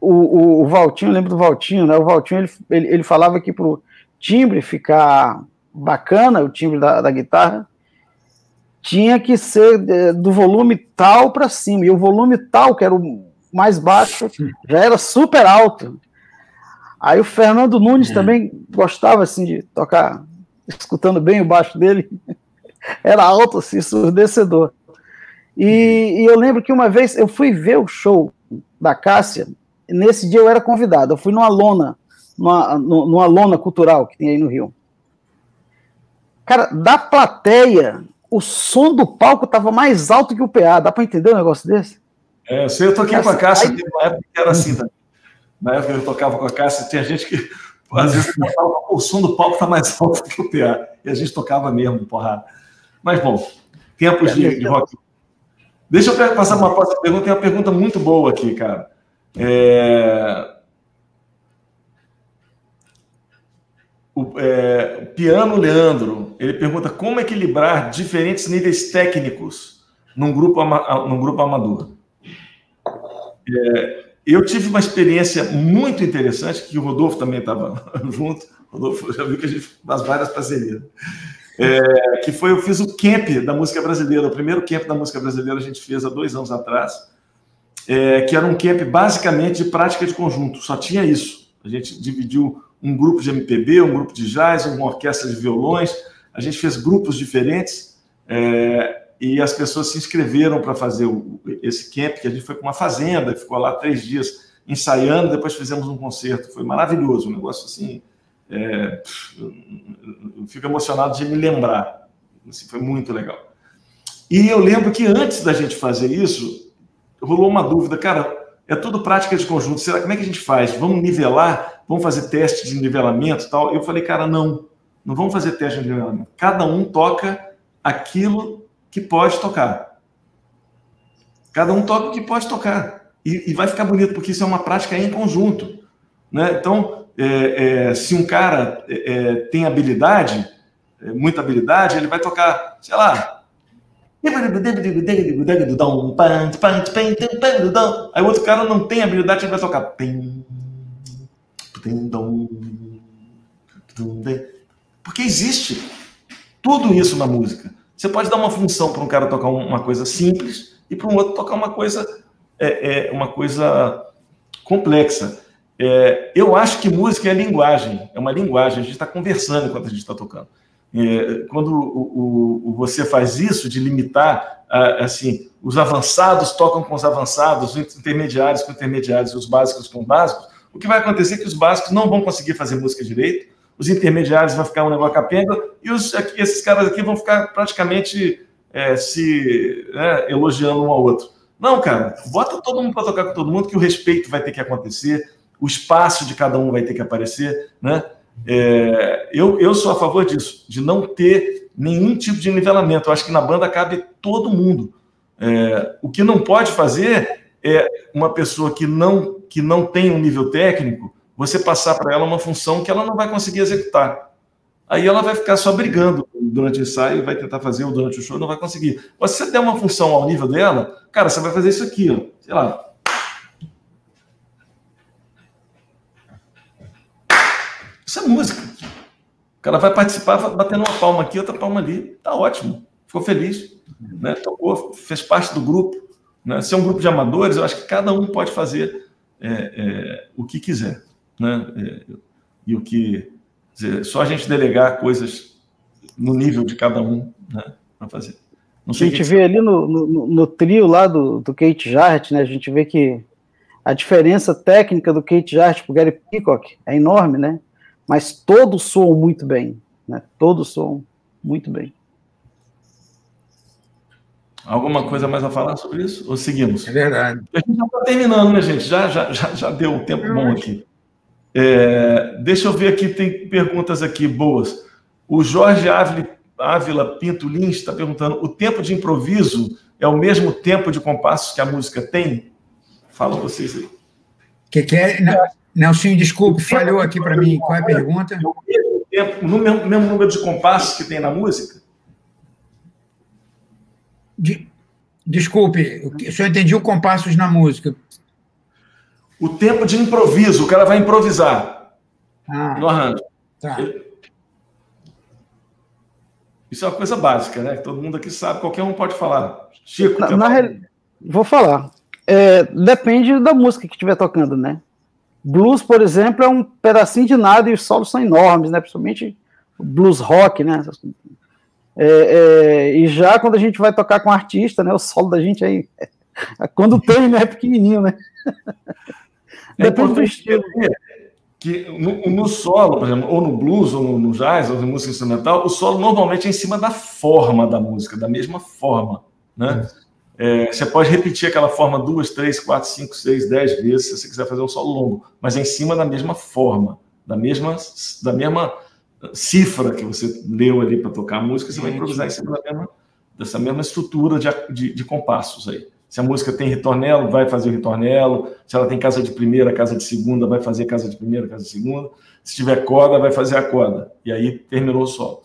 o, o, o Valtinho, lembro do Valtinho, né? O Valtinho ele, ele, ele falava que para o timbre ficar bacana, o timbre da, da guitarra, tinha que ser é, do volume tal para cima, e o volume tal, que era o mais baixo, já era super alto. Aí o Fernando Nunes é. também gostava assim de tocar, escutando bem o baixo dele, era alto, assim, surdecedor. E, e, eu lembro que uma vez eu fui ver o show da Cássia nesse dia eu era convidado, eu fui numa lona, numa, numa lona cultural que tem aí no Rio. Cara, da plateia, o som do palco estava mais alto que o PA. Dá para entender um negócio desse? É, eu sei, eu toquei com a Cássia, aí... uma época que era assim, tá? Na época que eu tocava com a Cássia, tinha gente que às vezes falava, o som do palco está mais alto que o PA. E a gente tocava mesmo, porrada. Mas, bom, tempos de, de rock. Deixa eu passar uma próxima pergunta, tem uma pergunta muito boa aqui, cara. É... o é, Piano Leandro, ele pergunta como equilibrar diferentes níveis técnicos num grupo, num grupo amador. É, eu tive uma experiência muito interessante, que o Rodolfo também estava junto, Rodolfo já viu que a gente faz várias parcerias, é, que foi, eu fiz o camp da música brasileira, o primeiro camp da música brasileira a gente fez há dois anos atrás, é, que era um camp basicamente de prática de conjunto, só tinha isso. A gente dividiu um grupo de MPB, um grupo de jazz, uma orquestra de violões. A gente fez grupos diferentes é, e as pessoas se inscreveram para fazer o, esse camp, que a gente foi para uma fazenda, ficou lá três dias ensaiando, depois fizemos um concerto. Foi maravilhoso, um negócio assim. É, fico emocionado de me lembrar. Assim, foi muito legal. E eu lembro que antes da gente fazer isso, rolou uma dúvida, cara, é tudo prática de conjunto. Será como é que a gente faz? Vamos nivelar? Vamos fazer teste de nivelamento tal? Eu falei, cara, não. Não vamos fazer teste de nivelamento. Cada um toca aquilo que pode tocar. Cada um toca o que pode tocar. E, e vai ficar bonito, porque isso é uma prática em conjunto. Né? Então, é, é, se um cara é, é tem habilidade, é, muita habilidade, ele vai tocar, sei lá, Aí o outro cara não tem habilidade, ele vai tocar. Porque existe tudo isso na música. Você pode dar uma função para um cara tocar uma coisa simples e para um outro tocar uma coisa, é, é uma coisa complexa. É, eu acho que música é linguagem, é uma linguagem. A gente está conversando enquanto a gente está tocando. É, quando o, o, você faz isso de limitar, assim, os avançados tocam com os avançados, os intermediários com intermediários, os básicos com básicos, o que vai acontecer é que os básicos não vão conseguir fazer música direito, os intermediários vão ficar um negócio capenga e os, esses caras aqui vão ficar praticamente é, se né, elogiando um ao outro. Não, cara, bota todo mundo para tocar com todo mundo que o respeito vai ter que acontecer, o espaço de cada um vai ter que aparecer, né? É, eu, eu sou a favor disso, de não ter nenhum tipo de nivelamento. Eu acho que na banda cabe todo mundo. É, o que não pode fazer é uma pessoa que não, que não tem um nível técnico, você passar para ela uma função que ela não vai conseguir executar. Aí ela vai ficar só brigando durante o ensaio, vai tentar fazer ou durante o show, não vai conseguir. Mas se você der uma função ao nível dela, cara, você vai fazer isso aqui, ó, sei lá, Isso é música. O cara vai participar batendo uma palma aqui, outra palma ali. Tá ótimo. Ficou feliz. Né? Tocou, fez parte do grupo. Né? Se é um grupo de amadores, eu acho que cada um pode fazer é, é, o que quiser. Né? É, e o que. Dizer, só a gente delegar coisas no nível de cada um né, para fazer. a gente vê ali no, no, no, trio lá do, do Kate Jarrett, né? A gente vê que a diferença técnica do Kate Jarrett para o Gary Peacock é enorme, né? mas todos soam muito bem, né? Todos soam muito bem. Alguma coisa mais a falar sobre isso? Ou seguimos? É verdade. A gente já está terminando, né, gente? Já, já, já, já deu um tempo bom aqui. É, deixa eu ver aqui, tem perguntas aqui boas. O Jorge Ávila, Ávila Pinto Lins está perguntando: o tempo de improviso é o mesmo tempo de compassos que a música tem? Fala vocês aí. Que que é? Nelson, desculpe, falhou aqui para mim. Qual é a pergunta? O mesmo, mesmo número de compassos que tem na música? De, desculpe, eu só entendi o compassos na música. O tempo de improviso, o cara vai improvisar ah, no arranjo. Tá. Isso é uma coisa básica, né? Todo mundo aqui sabe, qualquer um pode falar. Chico, na, na vou falar. É, depende da música que estiver tocando, né? Blues, por exemplo, é um pedacinho de nada e os solos são enormes, né? Principalmente blues rock, né? É, é, e já quando a gente vai tocar com artista, né? O solo da gente aí, quando tem, né? É pequenininho, né? É Depende do estilo. Que no, no, solo, por exemplo, ou no blues, ou no, no jazz, ou na música instrumental, o solo normalmente é em cima da forma da música, da mesma forma, né? É. É, você pode repetir aquela forma duas, três, quatro, cinco, seis, dez vezes, se você quiser fazer um solo longo, mas é em cima da mesma forma, da mesma, da mesma cifra que você leu ali para tocar a música, você vai improvisar em cima da mesma, dessa mesma estrutura de, de, de compassos aí. Se a música tem ritornelo, vai fazer o ritornelo. Se ela tem casa de primeira, casa de segunda, vai fazer casa de primeira, casa de segunda. Se tiver corda, vai fazer a corda. E aí terminou o solo.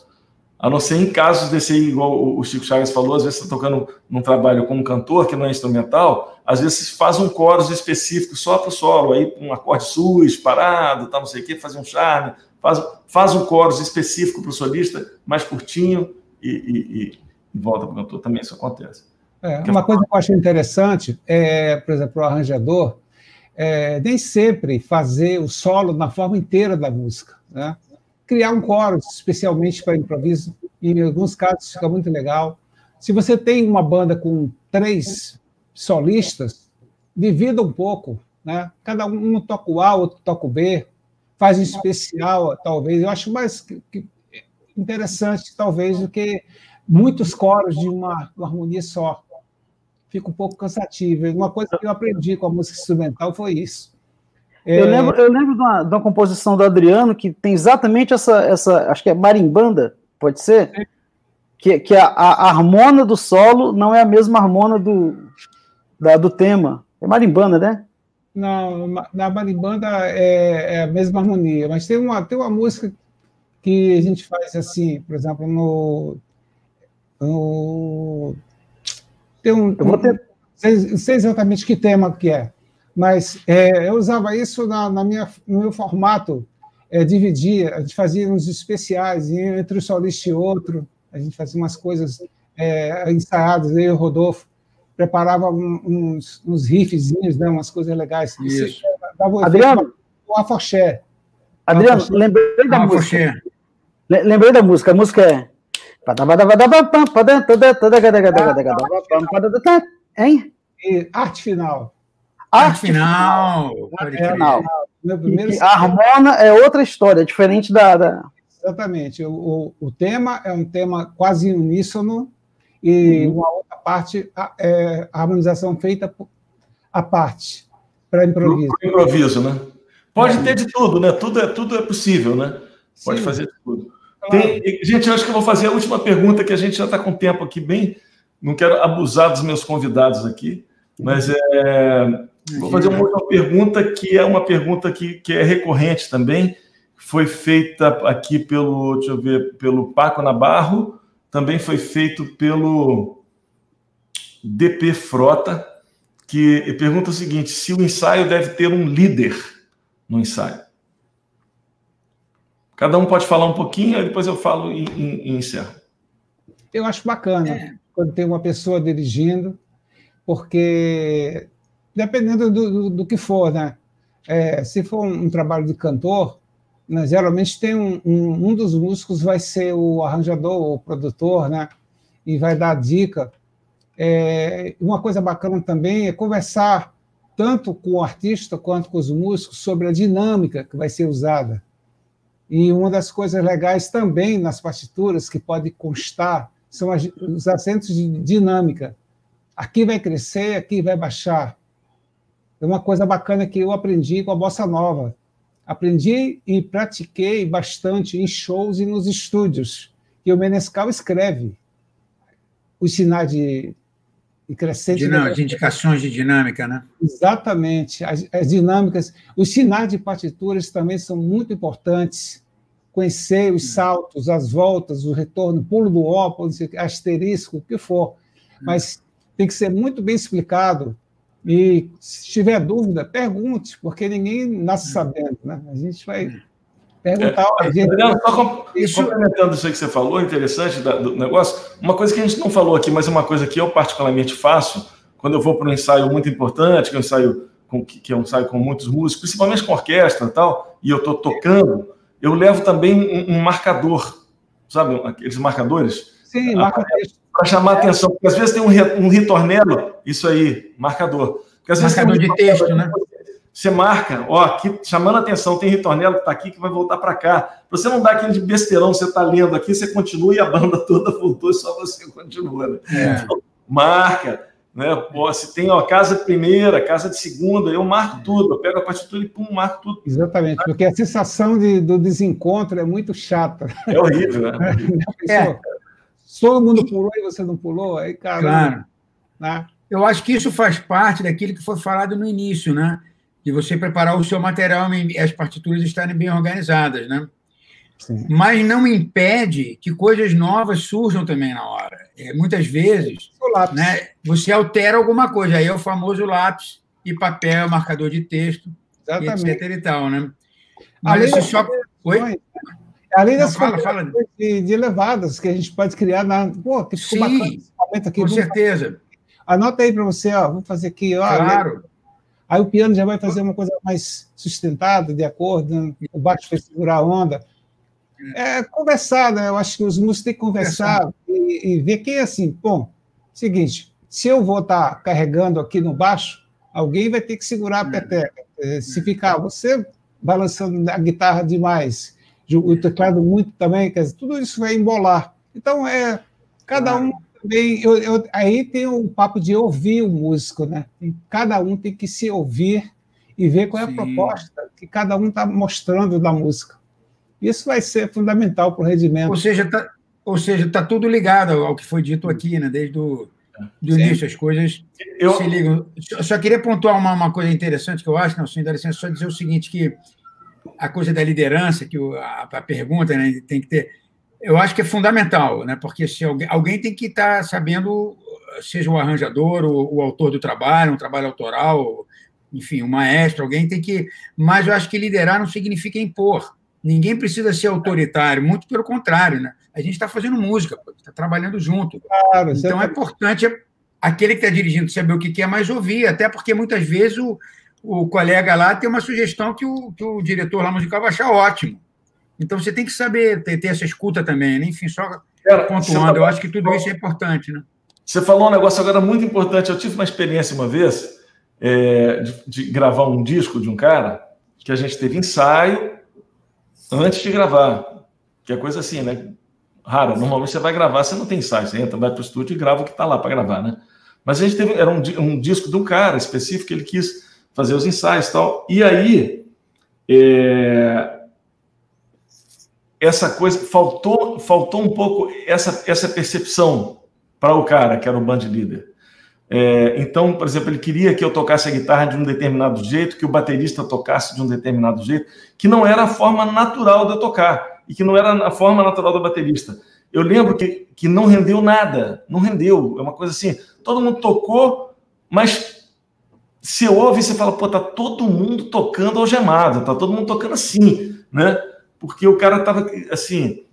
A não ser em casos desse aí, igual o Chico Chagas falou, às vezes você está tocando num trabalho como cantor, que não é instrumental, às vezes faz um coros específico só para o solo, aí um acorde sus, parado, tá, não sei o quê, fazer um charme, faz, faz um coros específico para o solista, mais curtinho, e, e, e volta para o cantor. Também isso acontece. É, uma coisa que eu acho interessante é, por exemplo, o arranjador, é, nem sempre fazer o solo na forma inteira da música, né? criar um coro especialmente para improviso. Em alguns casos fica muito legal. Se você tem uma banda com três solistas, divida um pouco, né? Cada um toca o A, outro toca o B, faz um especial, talvez. Eu acho mais interessante, talvez, do que muitos coros de uma, uma harmonia só. Fica um pouco cansativo. Uma coisa que eu aprendi com a música instrumental foi isso. Eu, é... lembro, eu lembro de uma, de uma, composição do Adriano que tem exatamente essa, essa acho que é marimbanda, pode ser? É. Que, que a, a, harmona do solo não é a mesma harmona do, da, do tema. É marimbanda, né? Não, na marimbanda é, é, a mesma harmonia, mas tem uma, tem uma música que a gente faz assim, por exemplo, no. no tem um. Eu vou ter... Não sei exatamente que tema que é mas é, eu usava isso na, na, minha, no meu formato, é, dividia, a gente fazia uns especiais entre o solista e outro, a gente fazia umas coisas é, ensaiadas, eu e o Rodolfo, preparava uns, uns riffzinhos, né, umas coisas legais. Isso. Dava Adriano, o afoxé. Adriano, lembrei da música. Lembrei da música, a música é... Hein? E arte final. Arte final. Arte final. A harmona é outra história, diferente da. da... Exatamente. O, o, o, tema é um tema quase uníssono e uhum. uma outra parte é a harmonização feita à parte, para improviso. Pro improviso, né? Pode é. ter de tudo, né? Tudo é, tudo é possível, né? Pode Sim. fazer de tudo. Tem, gente, eu acho que eu vou fazer a última pergunta, que a gente já está com tempo aqui bem. Não quero abusar dos meus convidados aqui, mas é, Vou fazer uma outra pergunta que é uma pergunta que, que é recorrente também. Foi feita aqui pelo, deixa eu ver, pelo Paco Nabarro, também foi feito pelo DP Frota, que pergunta o seguinte: se o ensaio deve ter um líder no ensaio. Cada um pode falar um pouquinho, aí depois eu falo e, e, e encerro. Eu acho bacana é. quando tem uma pessoa dirigindo, porque dependendo do, do, do que for, né? É, se for um, um, trabalho de cantor, né, geralmente tem um, um, um, dos músicos vai ser o arranjador, o produtor, né? E vai dar dica. É, uma coisa bacana também é conversar tanto com o artista quanto com os músicos sobre a dinâmica que vai ser usada. E uma das coisas legais também nas partituras que pode constar são os acentos de dinâmica. Aqui vai crescer, aqui vai baixar é uma coisa bacana que eu aprendi com a bossa nova. Aprendi e pratiquei bastante em shows e nos estúdios. E o Menescal escreve os sinais de, de crescente. De, de indicações de dinâmica, né? Exatamente. As, as dinâmicas. Os sinais de partituras também são muito importantes conhecer os saltos, as voltas, o retorno, pulo do ó, asterisco, o que for. Mas tem que ser muito bem explicado e se tiver dúvida, pergunte, porque ninguém nasce é. sabendo, né? A gente vai perguntar. É, a gente... Adriano, só com, isso... complementando isso aí que você falou, interessante da, do negócio, uma coisa que a gente não falou aqui, mas é uma coisa que eu particularmente faço, quando eu vou para um ensaio muito importante, que é um ensaio com, que é um ensaio com muitos músicos, principalmente com orquestra e tal, e eu estou tocando, eu levo também um, um marcador, sabe, aqueles marcadores? Sim, marca texto para chamar atenção, porque às vezes tem um, um ritornelo, isso aí, marcador. Porque, às marcador vezes um de texto, né? Você marca, ó, aqui, chamando atenção, tem ritornelo que está aqui que vai voltar para cá. Você não dá aquele de besteirão, você está lendo aqui, você continua e a banda toda voltou e só você continua. Né? É. Então, marca, né? Pô, se tem ó, casa de primeira, casa de segunda, eu marco tudo, eu pego a partitura e pum, marco tudo. Exatamente, porque a sensação de, do desencontro é muito chata. É horrível, né? é. Todo mundo pulou e você não pulou, aí, cara. Claro. Né? eu acho que isso faz parte daquilo que foi falado no início, né? De você preparar o seu material e as partituras estarem bem organizadas, né? Sim. Mas não impede que coisas novas surjam também na hora. É, muitas vezes, né, você altera alguma coisa, aí é o famoso lápis e papel, marcador de texto, Exatamente. etc. e tal, né? Mas Além só. Oi? Além das fala, fala. De, de elevadas que a gente pode criar na. Pô, que ficou Sim, bacana aqui. Com certeza. Anota aí para você, ó. Vou fazer aqui, ó. Claro. Aí o piano já vai fazer uma coisa mais sustentada, de acordo, o baixo vai segurar a onda. É conversar, né? Eu acho que os músicos têm que conversar e, e, ver que, assim, bom, seguinte, se eu vou estar tá carregando aqui no baixo, alguém vai ter que segurar a peteca. É, se ficar você balançando a guitarra demais, o teclado muito também, quer dizer, tudo isso vai embolar. Então, é, cada um também. Eu, eu, aí tem o um papo de ouvir o músico, né? Cada um tem que se ouvir e ver qual é a Sim. proposta que cada um está mostrando da música. Isso vai ser fundamental para o rendimento. Ou seja, está ou seja, tá tudo ligado ao que foi dito aqui, né? Desde o do início, as coisas eu... se ligam. Eu só queria pontuar uma, uma coisa interessante que eu acho, não, senhor, dá licença, só dizer o seguinte, que a coisa da liderança, que o, a, a, pergunta né, tem que ter, eu acho que é fundamental, né? Porque se alguém, alguém tem que estar tá sabendo, seja o arranjador, o, o autor do trabalho, um trabalho autoral, enfim, o maestro, alguém tem que. Mas eu acho que liderar não significa impor. Ninguém precisa ser autoritário, muito pelo contrário, né? A gente está fazendo música, está trabalhando junto. Claro, então é importante aquele que está dirigindo saber o que quer, mas ouvir, até porque muitas vezes o, o colega lá tem uma sugestão que o, que o diretor lá musical vai achar ótimo. Então você tem que saber ter, ter essa escuta também, né? enfim, só Cara, pontuando, eu acho que tudo isso é importante. Né? Você falou um negócio agora muito importante. Eu tive uma experiência uma vez é, de, de gravar um disco de um cara que a gente teve ensaio antes de gravar. Que é coisa assim, né? Rara. Normalmente você vai gravar, você não tem ensaio, você entra, vai para o estúdio e grava o que está lá para gravar, né? Mas a gente teve, era um, um, disco de um cara específico, ele quis fazer os ensaios e tal. E aí, é, essa coisa, faltou, faltou um pouco essa, essa percepção para o cara, que era o band leader. É, então, por exemplo, ele queria que eu tocasse a guitarra de um determinado jeito, que o baterista tocasse de um determinado jeito, que não era a forma natural de eu tocar e que não era a forma natural do baterista. Eu lembro que, que não rendeu nada, não rendeu. É uma coisa assim, todo mundo tocou, mas se ouve, você fala, pô, tá todo mundo tocando algemado, tá todo mundo tocando assim, né? Porque o cara tava, assim,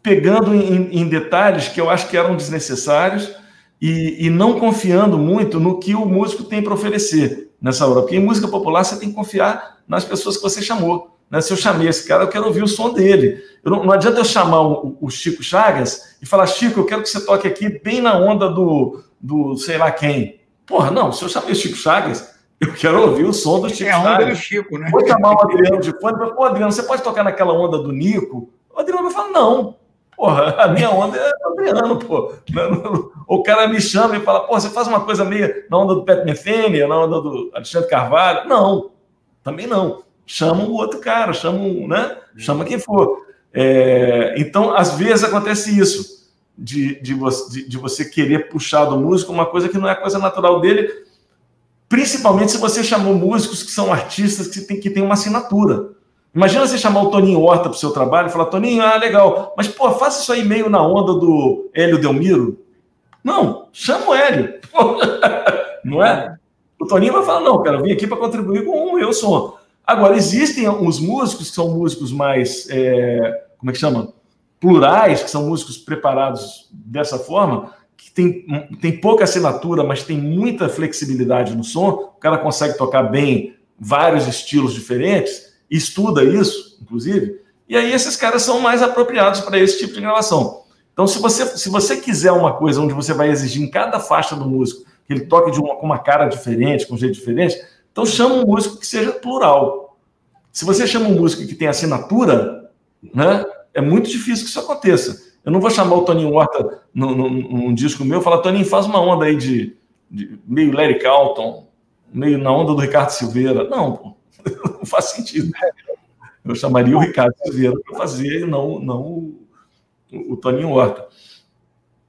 pegando em, em detalhes que eu acho que eram desnecessários, e, e não confiando muito no que o músico tem para oferecer nessa hora. Porque em música popular você tem que confiar nas pessoas que você chamou. Né? Se eu chamei esse cara, eu quero ouvir o som dele. Não, não, adianta eu chamar o, o, Chico Chagas e falar, Chico, eu quero que você toque aqui bem na onda do, do sei lá quem. Porra, não, se eu chamei o Chico Chagas, eu quero ouvir o som do Chico é a onda do Chico, né? Vou chamar o Adriano de fone, pô, Adriano, você pode tocar naquela onda do Nico? O Adriano vai falar, não. Porra, a minha onda é Adriano, pô. O cara me chama e fala, pô, você faz uma coisa meio na onda do Pet Metheny, na onda do Alexandre Carvalho. Não, também não. Chama o outro cara, chama, né? chama quem for. É, então, às vezes acontece isso, de, de, de, de você querer puxar do músico uma coisa que não é coisa natural dele, principalmente se você chamou músicos que são artistas que têm que tem uma assinatura. Imagina você chamar o Toninho Horta para o seu trabalho e falar, Toninho, ah, legal, mas pô, faça isso aí meio na onda do Hélio Delmiro. Não, chama o Hélio. não é? O Toninho vai falar, não, cara, eu vim aqui para contribuir com o meu som. Agora, existem os músicos que são músicos mais, é, como é que chama? Plurais, que são músicos preparados dessa forma, que tem, tem pouca assinatura, mas tem muita flexibilidade no som, o cara consegue tocar bem vários estilos diferentes, estuda isso, inclusive, e aí esses caras são mais apropriados para esse tipo de gravação. Então, se você, se você quiser uma coisa onde você vai exigir em cada faixa do músico que ele toque de uma, com uma cara diferente, com um jeito diferente, então chama um músico que seja plural. Se você chama um músico que tem assinatura, né, é muito difícil que isso aconteça. Eu não vou chamar o Toninho Horta num, num, num disco meu e falar, Toninho, faz uma onda aí de, de meio Larry Carlton, meio na onda do Ricardo Silveira. Não, pô não faz sentido. Eu chamaria o Ricardo Silveira para fazer, não, não o, o Toninho Horta.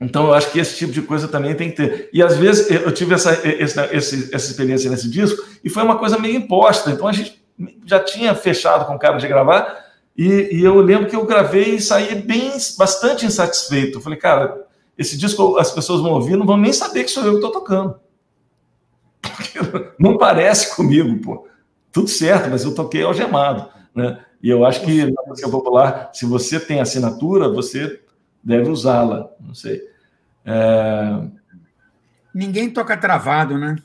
Então, eu acho que esse tipo de coisa também tem que ter. E às vezes eu tive essa, essa, essa experiência nesse disco e foi uma coisa meio imposta. Então a gente já tinha fechado com o cara de gravar e, e eu lembro que eu gravei e saí bem, bastante insatisfeito. Eu falei, cara, esse disco as pessoas vão ouvir, não vão nem saber que sou eu que estou tocando. Não parece comigo, pô. Tudo certo, mas eu toquei algemado, né? E eu acho que na música popular, se você tem assinatura, você deve usá-la. Não sei. É... Ninguém toca travado, né?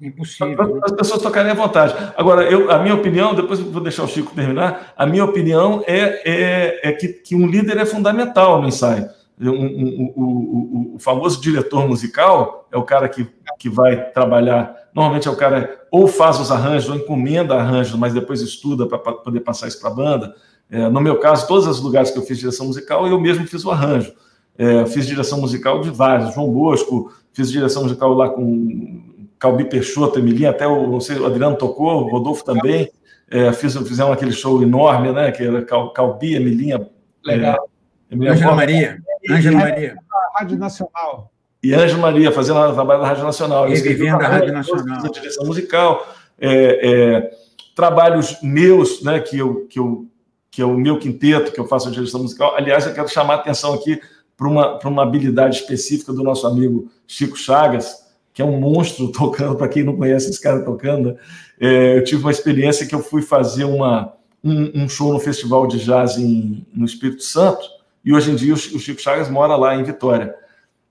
Impossível. As pessoas tocarem à vontade. Agora, eu, a minha opinião, depois vou deixar o Chico terminar, a minha opinião é, é, é que, que um líder é fundamental no ensaio. Um, um, um, o famoso diretor musical é o cara que, que vai trabalhar. Normalmente é o cara ou faz os arranjos, ou encomenda arranjos, mas depois estuda para poder passar isso para a banda. É, no meu caso, todos os lugares que eu fiz direção musical, eu mesmo fiz o arranjo. É, fiz direção musical de vários, João Bosco, fiz direção musical lá com Calbi Peixoto, Emilinha, até o, não sei, o Adriano tocou, o Rodolfo também. É, fiz, fizemos aquele show enorme, né? Que era Cal, Calbi, Emilinha. Legal. É, Ângela Maria. Ângela Maria. Rádio Nacional. E Ângela Maria, fazendo o trabalho da Rádio Nacional. E vivendo a Rádio Nacional. Direção musical. É, é, trabalhos meus, né? Que eu, que eu que é o meu quinteto, que eu faço a direção musical. Aliás, eu quero chamar a atenção aqui para uma, uma habilidade específica do nosso amigo Chico Chagas, que é um monstro tocando, para quem não conhece esse cara tocando. É, eu tive uma experiência que eu fui fazer uma, um, um show no festival de jazz em, no Espírito Santo, e hoje em dia o, Chico Chagas mora lá em Vitória.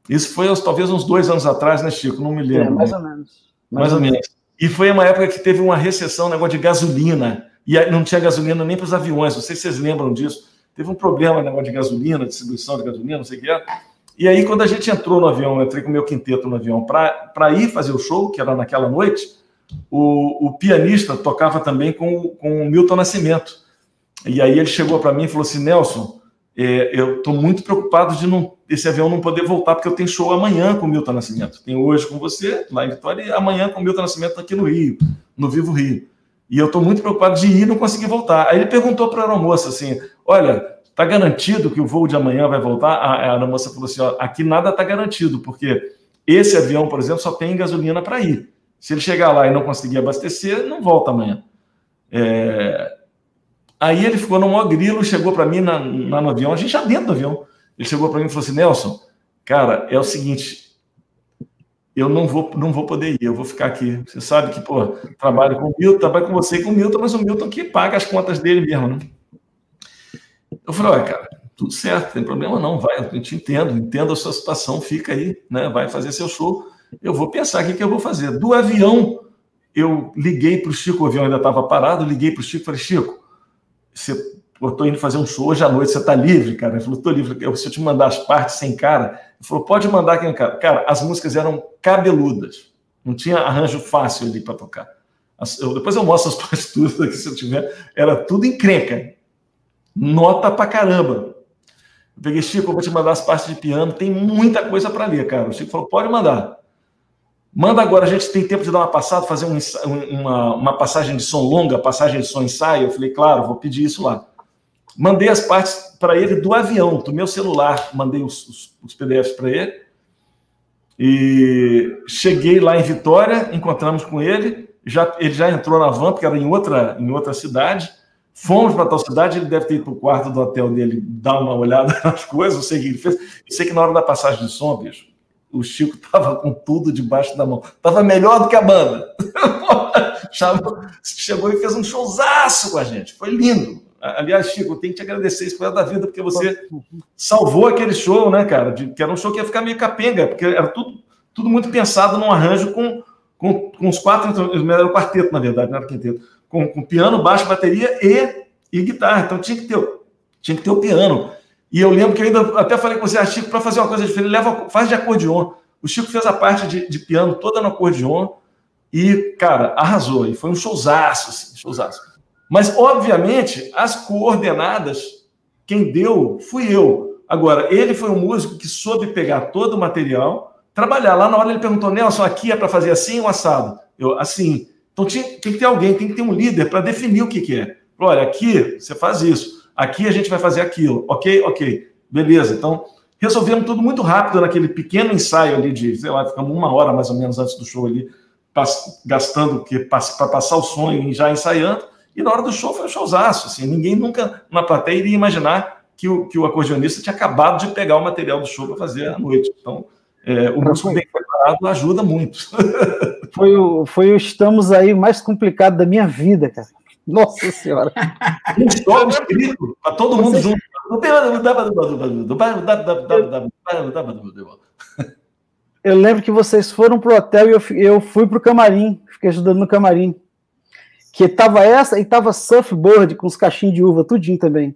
Isso foi talvez uns dois anos atrás, né, Chico? Não me lembro. É, mais ou menos. Mais, mais ou menos. menos. E foi uma época que teve uma recessão, um negócio de gasolina e não tinha gasolina nem para os aviões. Não sei se vocês lembram disso. Teve um problema, negócio de gasolina, distribuição de gasolina, não sei o que é. E aí, quando a gente entrou no avião, eu entrei com o meu quinteto no avião para ir fazer o show, que era naquela noite, o, o pianista tocava também com, com o Milton Nascimento. E aí ele chegou para mim e falou assim: Nelson, é, eu estou muito preocupado de não, esse avião não poder voltar, porque eu tenho show amanhã com o Milton Nascimento. Tenho hoje com você, lá em Vitória, e amanhã com o Milton Nascimento aqui no Rio, no Vivo Rio. E eu estou muito preocupado de ir e não conseguir voltar. Aí ele perguntou para a aeromoça assim: Olha, está garantido que o voo de amanhã vai voltar? A, a aeromoça falou assim: ó, Aqui nada está garantido, porque esse avião, por exemplo, só tem gasolina para ir. Se ele chegar lá e não conseguir abastecer, não volta amanhã. É... Aí ele ficou no maior grilo, chegou para mim na, na, no avião, a gente já dentro do avião. Ele chegou para mim e falou assim: Nelson, cara, é o seguinte, eu não vou, não vou poder ir, eu vou ficar aqui. Você sabe que, pô, trabalho com o Milton, trabalho com você e com o Milton, mas o Milton que paga as contas dele mesmo, né? Eu falei, olha, cara, tudo certo, tem problema não, vai, eu te entendo, entendo a sua situação, fica aí, né? Vai fazer seu show. Eu vou pensar o que, que eu vou fazer. Do avião, eu liguei para o Chico, o avião ainda estava parado, liguei para o Chico e falei, Chico, você eu tô indo fazer um show hoje à noite, você tá livre, cara? Ele falou, tô livre. Eu, se eu te mandar as partes sem cara, ele falou, pode mandar aqui, cara. Cara, as músicas eram cabeludas. Não tinha arranjo fácil ali para tocar. Eu, depois eu mostro as partituras aqui, se eu tiver. Era tudo encrenca. Nota pra caramba. Eu peguei, Chico, eu vou te mandar as partes de piano. Tem muita coisa para ler, cara. O Chico falou, pode mandar. Manda agora, a gente tem tempo de dar uma passada, fazer um, uma, uma passagem de som longa, passagem de som ensaio. Eu falei, claro, vou pedir isso lá. Mandei as partes para ele do avião, do meu celular, mandei os, os, os PDFs para ele. E cheguei lá em Vitória, encontramos com ele, já, ele já entrou na van, porque era em outra, em outra cidade. Fomos para tal cidade, ele deve ter ido para o quarto do hotel dele dar uma olhada nas coisas, não sei o que ele fez. Eu sei que na hora da passagem de som, bicho, o Chico estava com tudo debaixo da mão. Estava melhor do que a banda. Chegou e fez um showzaço com a gente. Foi lindo. Aliás, Chico, eu tenho que te agradecer isso por da vida, porque você salvou aquele show, né, cara? De, que era um show que ia ficar meio capenga, porque era tudo, tudo muito pensado num arranjo com, com, com os quatro, então, era o quarteto, na verdade, não era quinteto, com, com piano, baixo, bateria e, e guitarra. Então tinha que ter, tinha que ter o piano. E eu lembro que eu ainda até falei com você, ah, Chico, para fazer uma coisa diferente, leva, faz de acordeon. O Chico fez a parte de, de piano toda no acordeon e, cara, arrasou. E foi um showzaço, assim, showzaço. Mas, obviamente, as coordenadas, quem deu fui eu. Agora, ele foi um músico que soube pegar todo o material, trabalhar. Lá na hora ele perguntou, Nelson, aqui é para fazer assim ou assado? Eu, assim. Então tinha, tem que ter alguém, tem que ter um líder para definir o que, que é. Olha, aqui você faz isso, aqui a gente vai fazer aquilo. Ok? Ok. Beleza. Então, resolvemos tudo muito rápido naquele pequeno ensaio ali de, sei lá, ficamos uma hora mais ou menos antes do show ali, gastando para passar o som e já ensaiando. E na hora do show foi um showzaço. Assim, ninguém nunca na plateia iria imaginar que o, que o acordeonista tinha acabado de pegar o material do show para fazer à noite. Então, é, o músico bem preparado ajuda muito. Foi o, foi o estamos aí mais complicado da minha vida, cara. Nossa Senhora. Um solo escrito para todo mundo junto. Eu lembro que vocês foram pro hotel e eu, eu fui pro camarim, fiquei ajudando no camarim. Que tava essa e tava surfboard com os cachinhos de uva, tudinho também.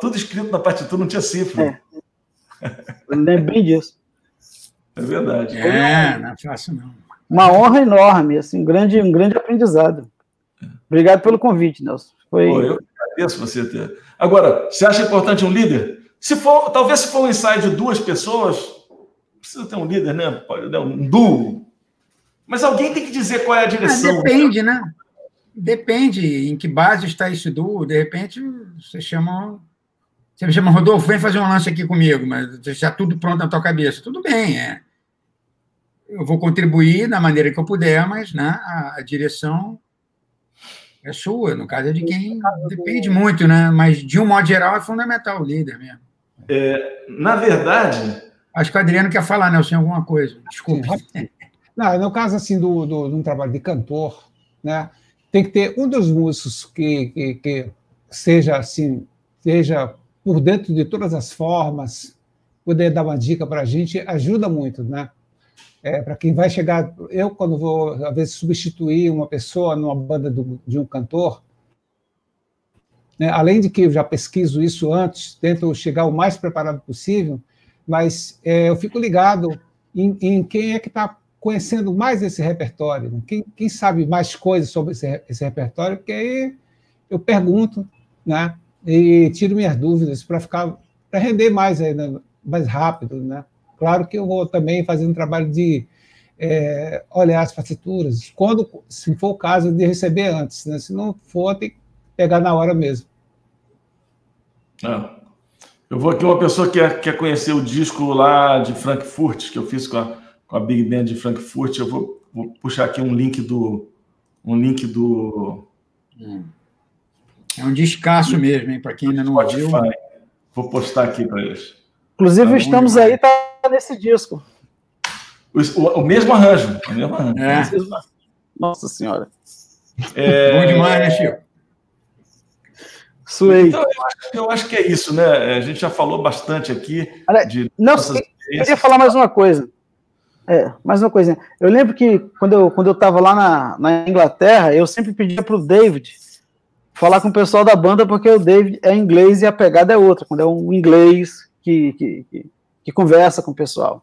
Tudo escrito na partitura, não tinha cifra. É. Bem disso. É verdade. É, não é fácil não. Uma honra enorme, assim, um grande, um grande aprendizado. Obrigado pelo convite, Nelson. Foi... Pô, eu agradeço você ter. Agora, você acha importante um líder? Se for, talvez se for um ensaio de duas pessoas, precisa ter um líder, né? Né? um duo. Mas alguém tem que dizer qual é a ah, direção. Ah, depende, né? Depende em que base está esse duo. De repente, você chama. Você me chama, Rodolfo, vem fazer um lance aqui comigo, mas já tudo pronto na tua cabeça. Tudo bem, é. Eu vou contribuir da maneira que eu puder, mas né, a, a direção é sua, no caso é de quem depende muito, né? Mas de um modo geral é fundamental o líder mesmo. É, na verdade. Acho que o Adriano quer falar, Nelson, alguma coisa. Desculpe. Não, no caso assim do, do, de um trabalho de cantor, né? Tem que ter um dos músicos que, que, que seja assim, seja por dentro de todas as formas, poder dar uma dica para a gente ajuda muito, né? É, para quem vai chegar. Eu, quando vou, às vezes, substituir uma pessoa numa banda do, de um cantor, né, além de que eu já pesquiso isso antes, tento chegar o mais preparado possível, mas é, eu fico ligado em, em quem é que está conhecendo mais esse repertório, né? quem, quem, sabe mais coisas sobre esse, esse repertório, porque aí eu pergunto, né, e tiro minhas dúvidas para ficar para render mais ainda, mais rápido, né? Claro que eu vou também fazer um trabalho de é, olhar as partituras, quando, se for o caso, de receber antes. Né? Se não for, tem que pegar na hora mesmo. É. Eu vou aqui, uma pessoa que quer, quer conhecer o disco lá de Frankfurt, que eu fiz com a, com a Big Band de Frankfurt, eu vou, vou puxar aqui um link do. Um link do. É um descasso mesmo, hein? Para quem ainda não Spotify. viu. Vou postar aqui para eles. Inclusive, tá estamos aí, tá nesse disco. O, o, o mesmo arranjo. O mesmo arranjo. É. Nossa Senhora. É... Bom demais, né, Chico? Suei. Então, eu acho, eu acho, que é isso, né? A gente já falou bastante aqui. Olha, de não, eu queria falar mais uma coisa. É, mais uma coisinha. Eu lembro que quando eu quando eu estava lá na, na Inglaterra, eu sempre pedia para o David falar com o pessoal da banda, porque o David é inglês e a pegada é outra. Quando é um inglês que, que, que que conversa com o pessoal.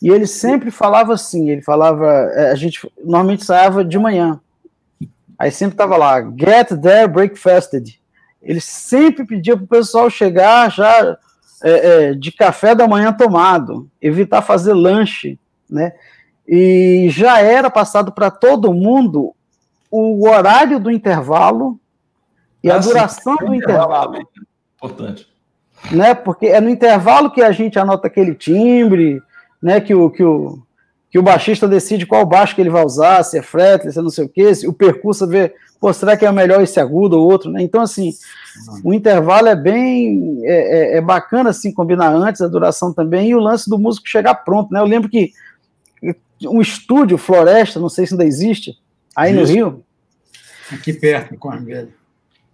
E ele sempre falava assim, ele falava, é, a gente normalmente saía de manhã. Aí sempre estava lá, get there breakfasted. Ele sempre pedia para o pessoal chegar já é, é, de café da manhã tomado, evitar fazer lanche, né? E já era passado para todo mundo o horário do intervalo e ah, a duração sim, do intervalo. intervalo. Importante né? Porque é no intervalo que a gente anota aquele timbre, né? Que o, que o, que o baixista decide qual baixo que ele vai usar, se é fretless, se é não sei o quê, se o percurso vê, pô, será que é melhor esse agudo ou outro, né? Então, assim, o intervalo é bem, é, é, é, bacana, assim, combinar antes, a duração também, e o lance do músico chegar pronto, né? Eu lembro que um estúdio, Floresta, não sei se ainda existe, aí Isso. no Rio. Aqui perto, com a velha.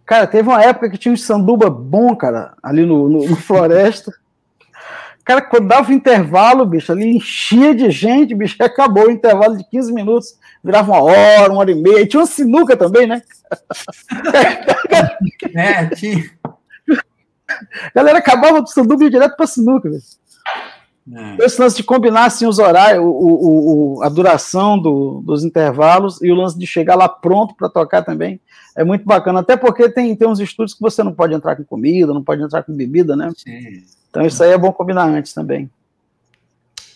Cara, teve uma época que tinha um sanduba bom, cara, ali no, no, no Floresta. Cara, quando dava intervalo, bicho, ali enchia de gente, bicho, acabou o intervalo de 15 minutos, virava uma hora, uma hora e meia. E tinha uma sinuca também, né? É, tinha. Galera acabava do sanduba e ia direto pra sinuca, velho. É. Esse lance de combinar assim, os horários, o, o, o a duração do, dos intervalos e o lance de chegar lá pronto para tocar também é muito bacana. Até porque tem, tem uns estúdios que você não pode entrar com comida, não pode entrar com bebida, né? Sim. Então isso aí é bom combinar antes também.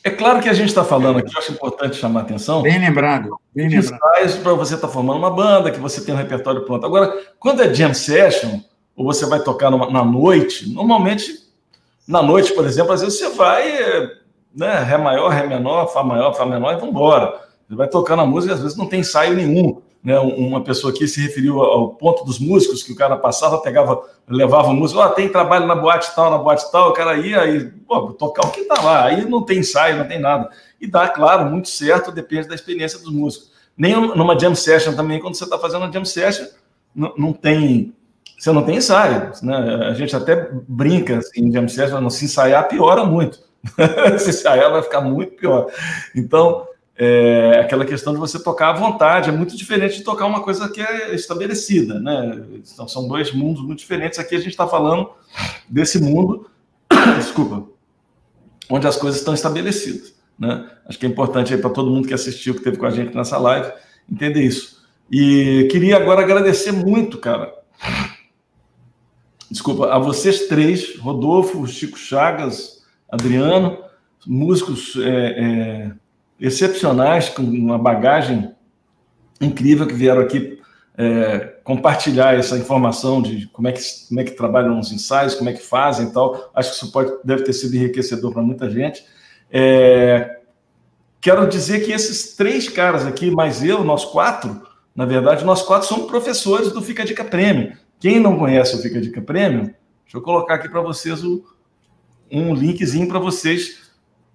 É claro que a gente está falando aqui, eu acho importante chamar a atenção. Bem lembrado. Bem lembrado. para você estar tá formando uma banda, que você tem um repertório pronto. Agora, quando é jam session, ou você vai tocar numa, na noite, normalmente, na noite, por exemplo, às vezes você vai, né, Ré maior, Ré menor, Fá maior, Fá menor e vambora. Você vai tocando a música, às vezes não tem ensaio nenhum. Né, uma pessoa aqui se referiu ao ponto dos músicos, que o cara passava, pegava, levava o músico, oh, tem trabalho na boate tal, na boate tal, o cara ia aí, pô, tocar o que tá lá, aí não tem ensaio, não tem nada. E dá, claro, muito certo, depende da experiência dos músicos. Nem numa jam session também, quando você está fazendo uma jam session, não tem você não tem ensaio. Né? A gente até brinca assim, jam session, não se ensaiar piora muito. se ensaiar vai ficar muito pior. Então, é, aquela questão de você tocar à vontade é muito diferente de tocar uma coisa que é estabelecida, né? Então, são dois mundos muito diferentes. Aqui a gente está falando desse mundo, desculpa, onde as coisas estão estabelecidas, né? Acho que é importante para todo mundo que assistiu, que esteve com a gente nessa live, entender isso. E queria agora agradecer muito, cara. Desculpa, a vocês três, Rodolfo, Chico Chagas, Adriano, músicos é, é, excepcionais, com uma bagagem incrível que vieram aqui é, compartilhar essa informação de como é, que, como é que trabalham os ensaios, como é que fazem e tal. Acho que isso pode, deve ter sido enriquecedor para muita gente. É, quero dizer que esses três caras aqui, mais eu, nós quatro, na verdade, nós quatro somos professores do Fica Dica Prêmio. Quem não conhece o Fica Dica Prêmio, deixa eu colocar aqui para vocês o, um linkzinho para vocês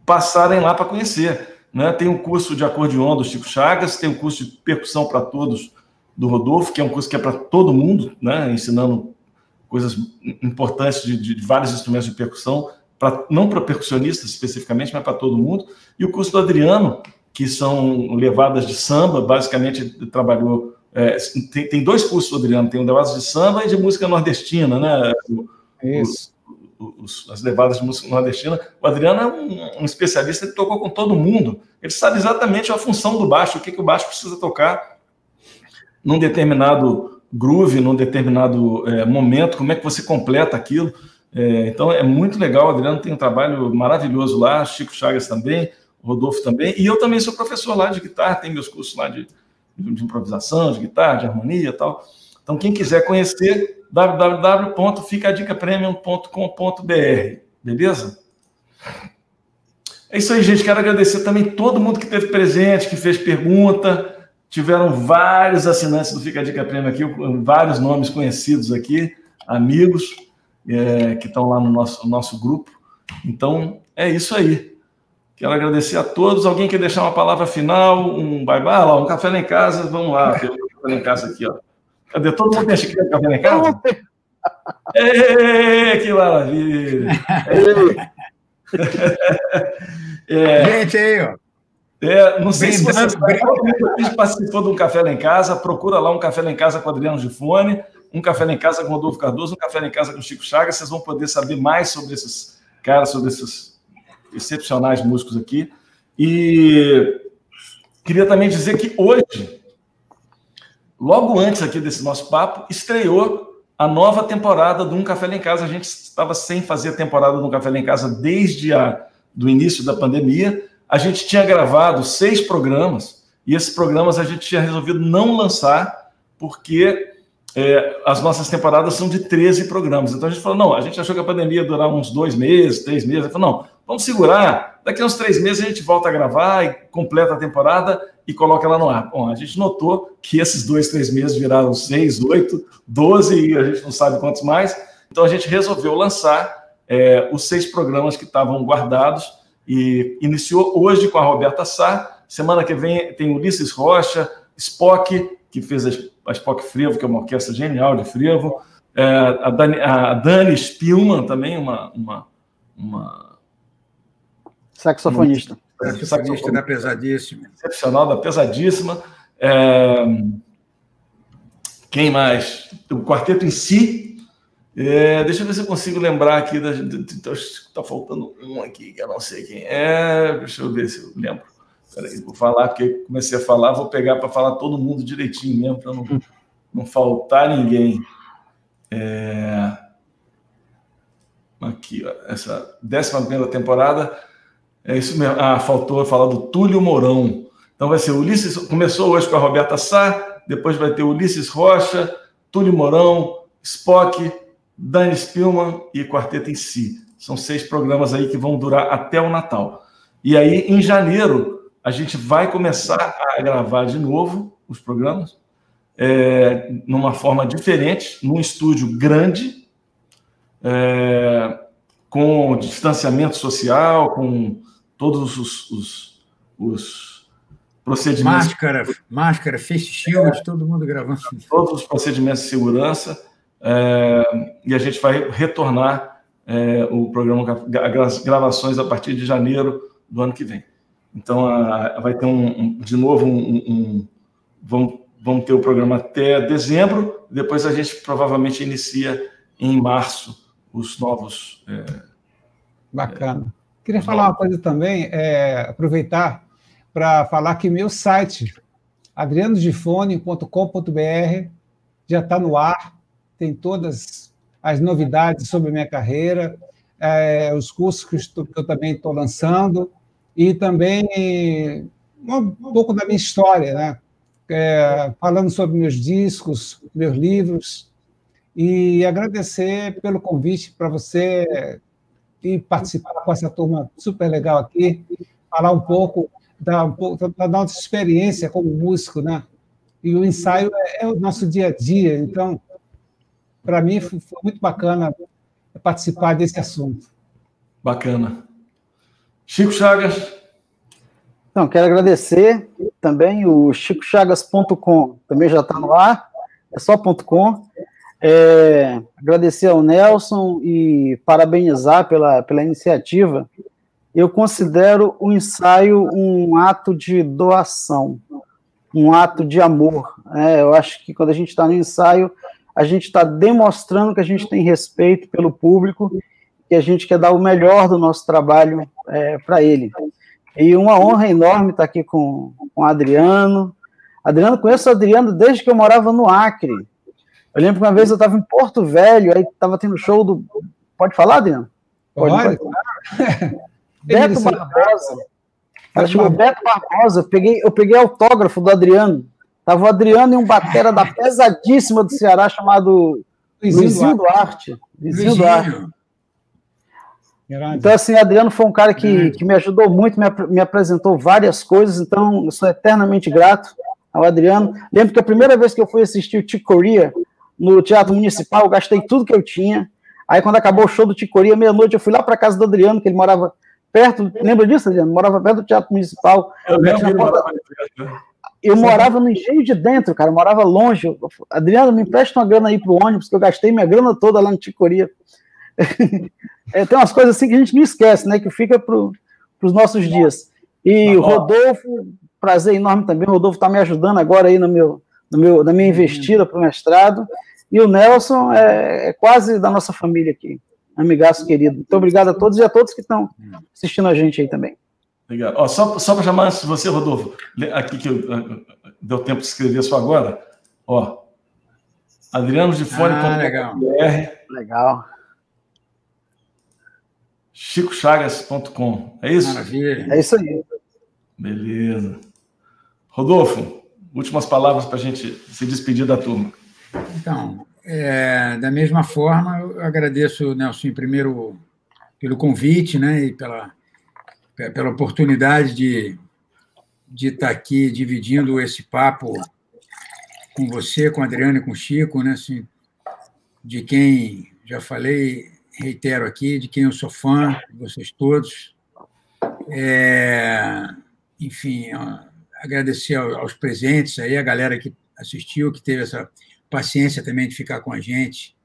passarem lá para conhecer. Né? Tem um curso de acordeon do Chico Chagas, tem um curso de percussão para todos do Rodolfo, que é um curso que é para todo mundo, né? ensinando coisas importantes de, de, vários instrumentos de percussão, pra, não para percussionistas especificamente, mas para todo mundo. E o curso do Adriano, que são levadas de samba, basicamente trabalhou. É, tem, tem, dois cursos do Adriano, tem o levadas de samba e de música nordestina, né? Isso os, as levadas de música nordestina. O Adriano é um, um, especialista, ele tocou com todo mundo. Ele sabe exatamente a função do baixo, o que, que o baixo precisa tocar num determinado groove, num determinado é, momento, como é que você completa aquilo. É, então é muito legal. O Adriano tem um trabalho maravilhoso lá, Chico Chagas também, Rodolfo também, e eu também sou professor lá de guitarra, tenho meus cursos lá de, de improvisação, de guitarra, de harmonia e tal. Então, quem quiser conhecer, www.ficadicapremium.com.br, beleza? É isso aí, gente. Quero agradecer também todo mundo que esteve presente, que fez pergunta. Tiveram vários assinantes do Fica a Dica Prêmio aqui, vários nomes conhecidos aqui, amigos é, que estão lá no nosso, nosso grupo. Então, é isso aí. Quero agradecer a todos. Alguém quer deixar uma palavra final? Um bye-bye? Ah, lá, um café lá em casa. Vamos lá, tem um café lá em casa aqui, ó. Cadê? Todo mundo tem xícara de café na casa? Ei, que maravilha! é, Gente, aí, ó. É, não sei Brindando, se você participou de um café lá em casa, procura lá um café lá em casa com Adriano Gifone, um café lá em casa com Rodolfo Cardoso, um café lá em casa com Chico Chagas, vocês vão poder saber mais sobre esses caras, sobre esses excepcionais músicos aqui. E queria também dizer que hoje logo antes aqui desse nosso papo, estreou a nova temporada do Um Café Lá em Casa. A gente estava sem fazer a temporada do Um Café Lá em Casa desde a, do início da pandemia. A gente tinha gravado seis programas e esses programas a gente tinha resolvido não lançar porque é, as nossas temporadas são de 13 programas. Então a gente falou, não, a gente achou que a pandemia ia durar uns dois meses, três meses. Falou, não, vamos segurar. Daqui a uns três meses a gente volta a gravar e completa a temporada e coloca ela no ar. Bom, a gente notou que esses dois, três meses viraram seis, oito, doze e a gente não sabe quantos mais. Então a gente resolveu lançar é, os seis programas que estavam guardados e iniciou hoje com a Roberta Sá. Semana que vem tem Ulisses Rocha, Spock, que fez a Spock Frevo, que é uma orquestra genial de frevo. É, a, Dani, a Dani também, uma, uma, uma saxofonista. Saxofonista da Pesadíssima. Excepcional da Pesadíssima. É... Quem mais? O quarteto em si. É... Deixa eu ver se eu consigo lembrar aqui. Da... Está faltando um aqui, que eu não sei quem é. Deixa eu ver se eu lembro. Peraí, vou falar, porque comecei a falar, vou pegar para falar todo mundo direitinho mesmo, para não, não faltar ninguém. É... Aqui, ó, essa décima primeira temporada é isso mesmo. Ah, faltou falar do Túlio Mourão. Então vai ser Ulisses. Começou hoje com a Roberta Sá, depois vai ter Ulisses Rocha, Túlio Mourão, Spock, Dani Spillman e Quarteto em Si. São seis programas aí que vão durar até o Natal. E aí, em janeiro, a gente vai começar a gravar de novo os programas, é, numa forma diferente, num estúdio grande, é, com distanciamento social, com todos os, os, os procedimentos. Máscara, máscara, face shield, todo mundo gravando. Todos os procedimentos de segurança. É, e a gente vai retornar é, o programa, as gravações a partir de janeiro do ano que vem. Então, a, vai ter um, um de novo um, um, vamos, vamos ter o programa até dezembro. Depois a gente provavelmente inicia em março os novos. É, Bacana. Queria falar uma coisa também, é, aproveitar para falar que meu site, adrianodifone.com.br, já está no ar, tem todas as novidades sobre a minha carreira, é, os cursos que eu, estou, que eu também estou lançando, e também um pouco da minha história, né? É, falando sobre meus discos, meus livros, e agradecer pelo convite para você e participar com essa turma super legal aqui, falar um pouco da, um pouco da nossa experiência como músico, né? E o ensaio é, é o nosso dia a dia, então, para mim, foi muito bacana participar desse assunto. Bacana. Chico Chagas. Então, quero agradecer também o chicochagas.com, também já está no ar, é só .com. É, agradecer ao Nelson e parabenizar pela, pela iniciativa. Eu considero o ensaio um ato de doação, um ato de amor. É, eu acho que quando a gente está no ensaio, a gente está demonstrando que a gente tem respeito pelo público que a gente quer dar o melhor do nosso trabalho é, para ele. E uma honra enorme estar aqui com, com o Adriano. Adriano, conheço o Adriano desde que eu morava no Acre. Eu lembro que uma vez eu estava em Porto Velho, aí estava tendo show do. Pode falar, Adriano? Pode. pode. Beto Barbosa. Cara, chamou Beto Barbosa. Eu peguei, eu peguei autógrafo do Adriano. Tava o Adriano e um batera da pesadíssima do Ceará chamado Luizinho Duarte. Luizinho Duarte. Então, assim, Adriano foi um cara que, que me ajudou muito, me, me apresentou várias coisas, então eu sou eternamente grato ao Adriano. Lembro que a primeira vez que eu fui assistir o Ticoria no Teatro Municipal, eu gastei tudo que eu tinha. Aí, quando acabou o show do Ticoria, meia-noite, eu fui lá para casa do Adriano, que ele morava perto. Lembra disso, Adriano? Morava perto do Teatro Municipal. Eu, porta... eu morava no engenho de dentro, cara, eu morava longe. Adriano, me empresta uma grana aí pro ônibus, que eu gastei minha grana toda lá no Ticoria. é, tem umas coisas assim que a gente não esquece, né? Que fica para os nossos dias. E o Rodolfo, prazer enorme também. O Rodolfo está me ajudando agora aí no meu, no meu, na minha investida para o mestrado. E o Nelson é, é, quase da nossa família aqui, amigaço querido. Muito obrigado a todos e a todos que estão assistindo a gente aí também. Obrigado. Ó, só só para chamar antes de você, Rodolfo, aqui que eu, deu tempo de escrever só agora. Ó, Adriano de Fone. Ah, legal. Legal chicochagas.com. É isso? Maravilha. É isso aí. Beleza. Rodolfo, últimas palavras para a gente se despedir da turma. Então, é, da mesma forma, eu agradeço, Nelson, primeiro pelo convite né, e pela, pela oportunidade de, de estar aqui dividindo esse papo com você, com a Adriana e com o Chico, né, assim, de quem já falei reitero aqui, de quem eu sou fã, de vocês todos. É, enfim, agradecer aos presentes aí, a galera que assistiu, que teve essa paciência também de ficar com a gente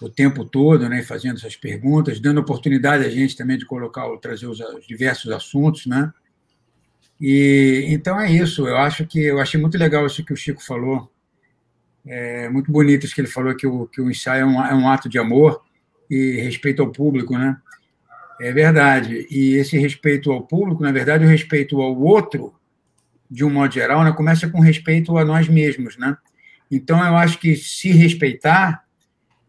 o tempo todo, né, fazendo essas perguntas, dando oportunidade a gente também de colocar, trazer os diversos assuntos, né? E então é isso. Eu acho que eu achei muito legal isso que o Chico falou. É muito bonito isso que ele falou que o que o ensaio é um, é um ato de amor e respeito ao público, né? É verdade. E esse respeito ao público, na verdade, o respeito ao outro, de um modo geral, né, começa com respeito a nós mesmos, né? Então, eu acho que se respeitar,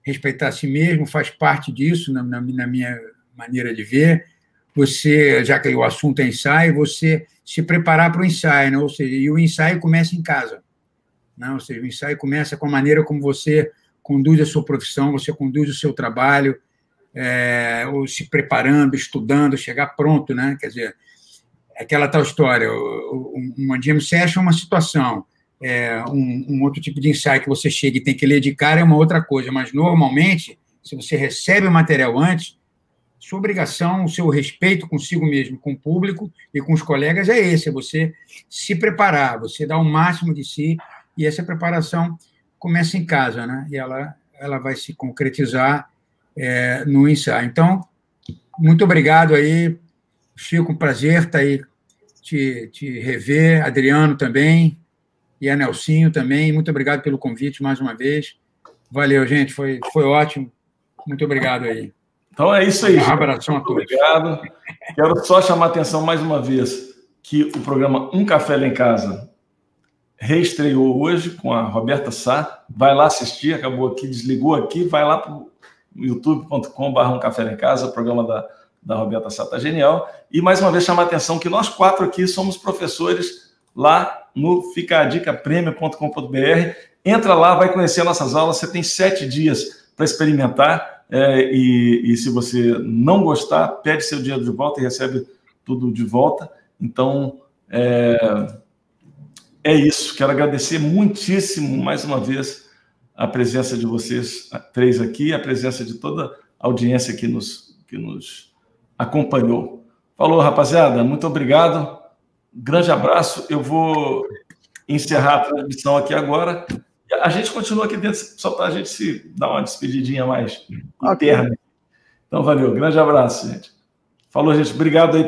respeitar a si mesmo, faz parte disso, na, na, na minha maneira de ver. Você, já que o assunto é ensaio, você se preparar para o ensaio, né? ou seja, e o ensaio começa em casa. Né? Ou seja, o ensaio começa com a maneira como você conduz a sua profissão, você conduz o seu trabalho, é, ou se preparando, estudando, chegar pronto, né? Quer dizer, aquela tal história, uma jam session é uma situação, é, um, um, outro tipo de ensaio que você chega e tem que ler de cara é uma outra coisa, mas normalmente, se você recebe o material antes, sua obrigação, o seu respeito consigo mesmo, com o público e com os colegas é esse, é você se preparar, você dar o máximo de si, e essa preparação começa em casa, né? E ela, ela vai se concretizar é, no ensaio. Então, muito obrigado aí, Chico, um prazer estar aí te, te rever, Adriano também, e a Nelsinho também. Muito obrigado pelo convite mais uma vez. Valeu, gente, foi, foi ótimo. Muito obrigado aí. Então é isso aí. Um abração a todos. Obrigado. Quero só chamar a atenção mais uma vez que o programa Um Café Lá em Casa reestreou hoje com a Roberta Sá. Vai lá assistir, acabou aqui, desligou aqui, vai lá para o youtube.com.br Um Café Lá em Casa, programa da, da Roberta Sá está genial. E mais uma vez chamar a atenção que nós quatro aqui somos professores lá no ficadicapremio.com.br. Entra lá, vai conhecer nossas aulas. Você tem sete dias para experimentar é, e, e, se você não gostar, pede seu dinheiro de volta e recebe tudo de volta. Então, é, é isso. Quero agradecer muitíssimo, mais uma vez, a presença de vocês três aqui, a presença de toda a audiência que nos, que nos acompanhou. Falou, rapaziada. Muito obrigado. Grande abraço. Eu vou encerrar a transmissão aqui agora a gente continua aqui dentro só para a gente se dar uma despedidinha mais interna. Então, valeu. Grande abraço, gente. Falou, gente. Obrigado aí.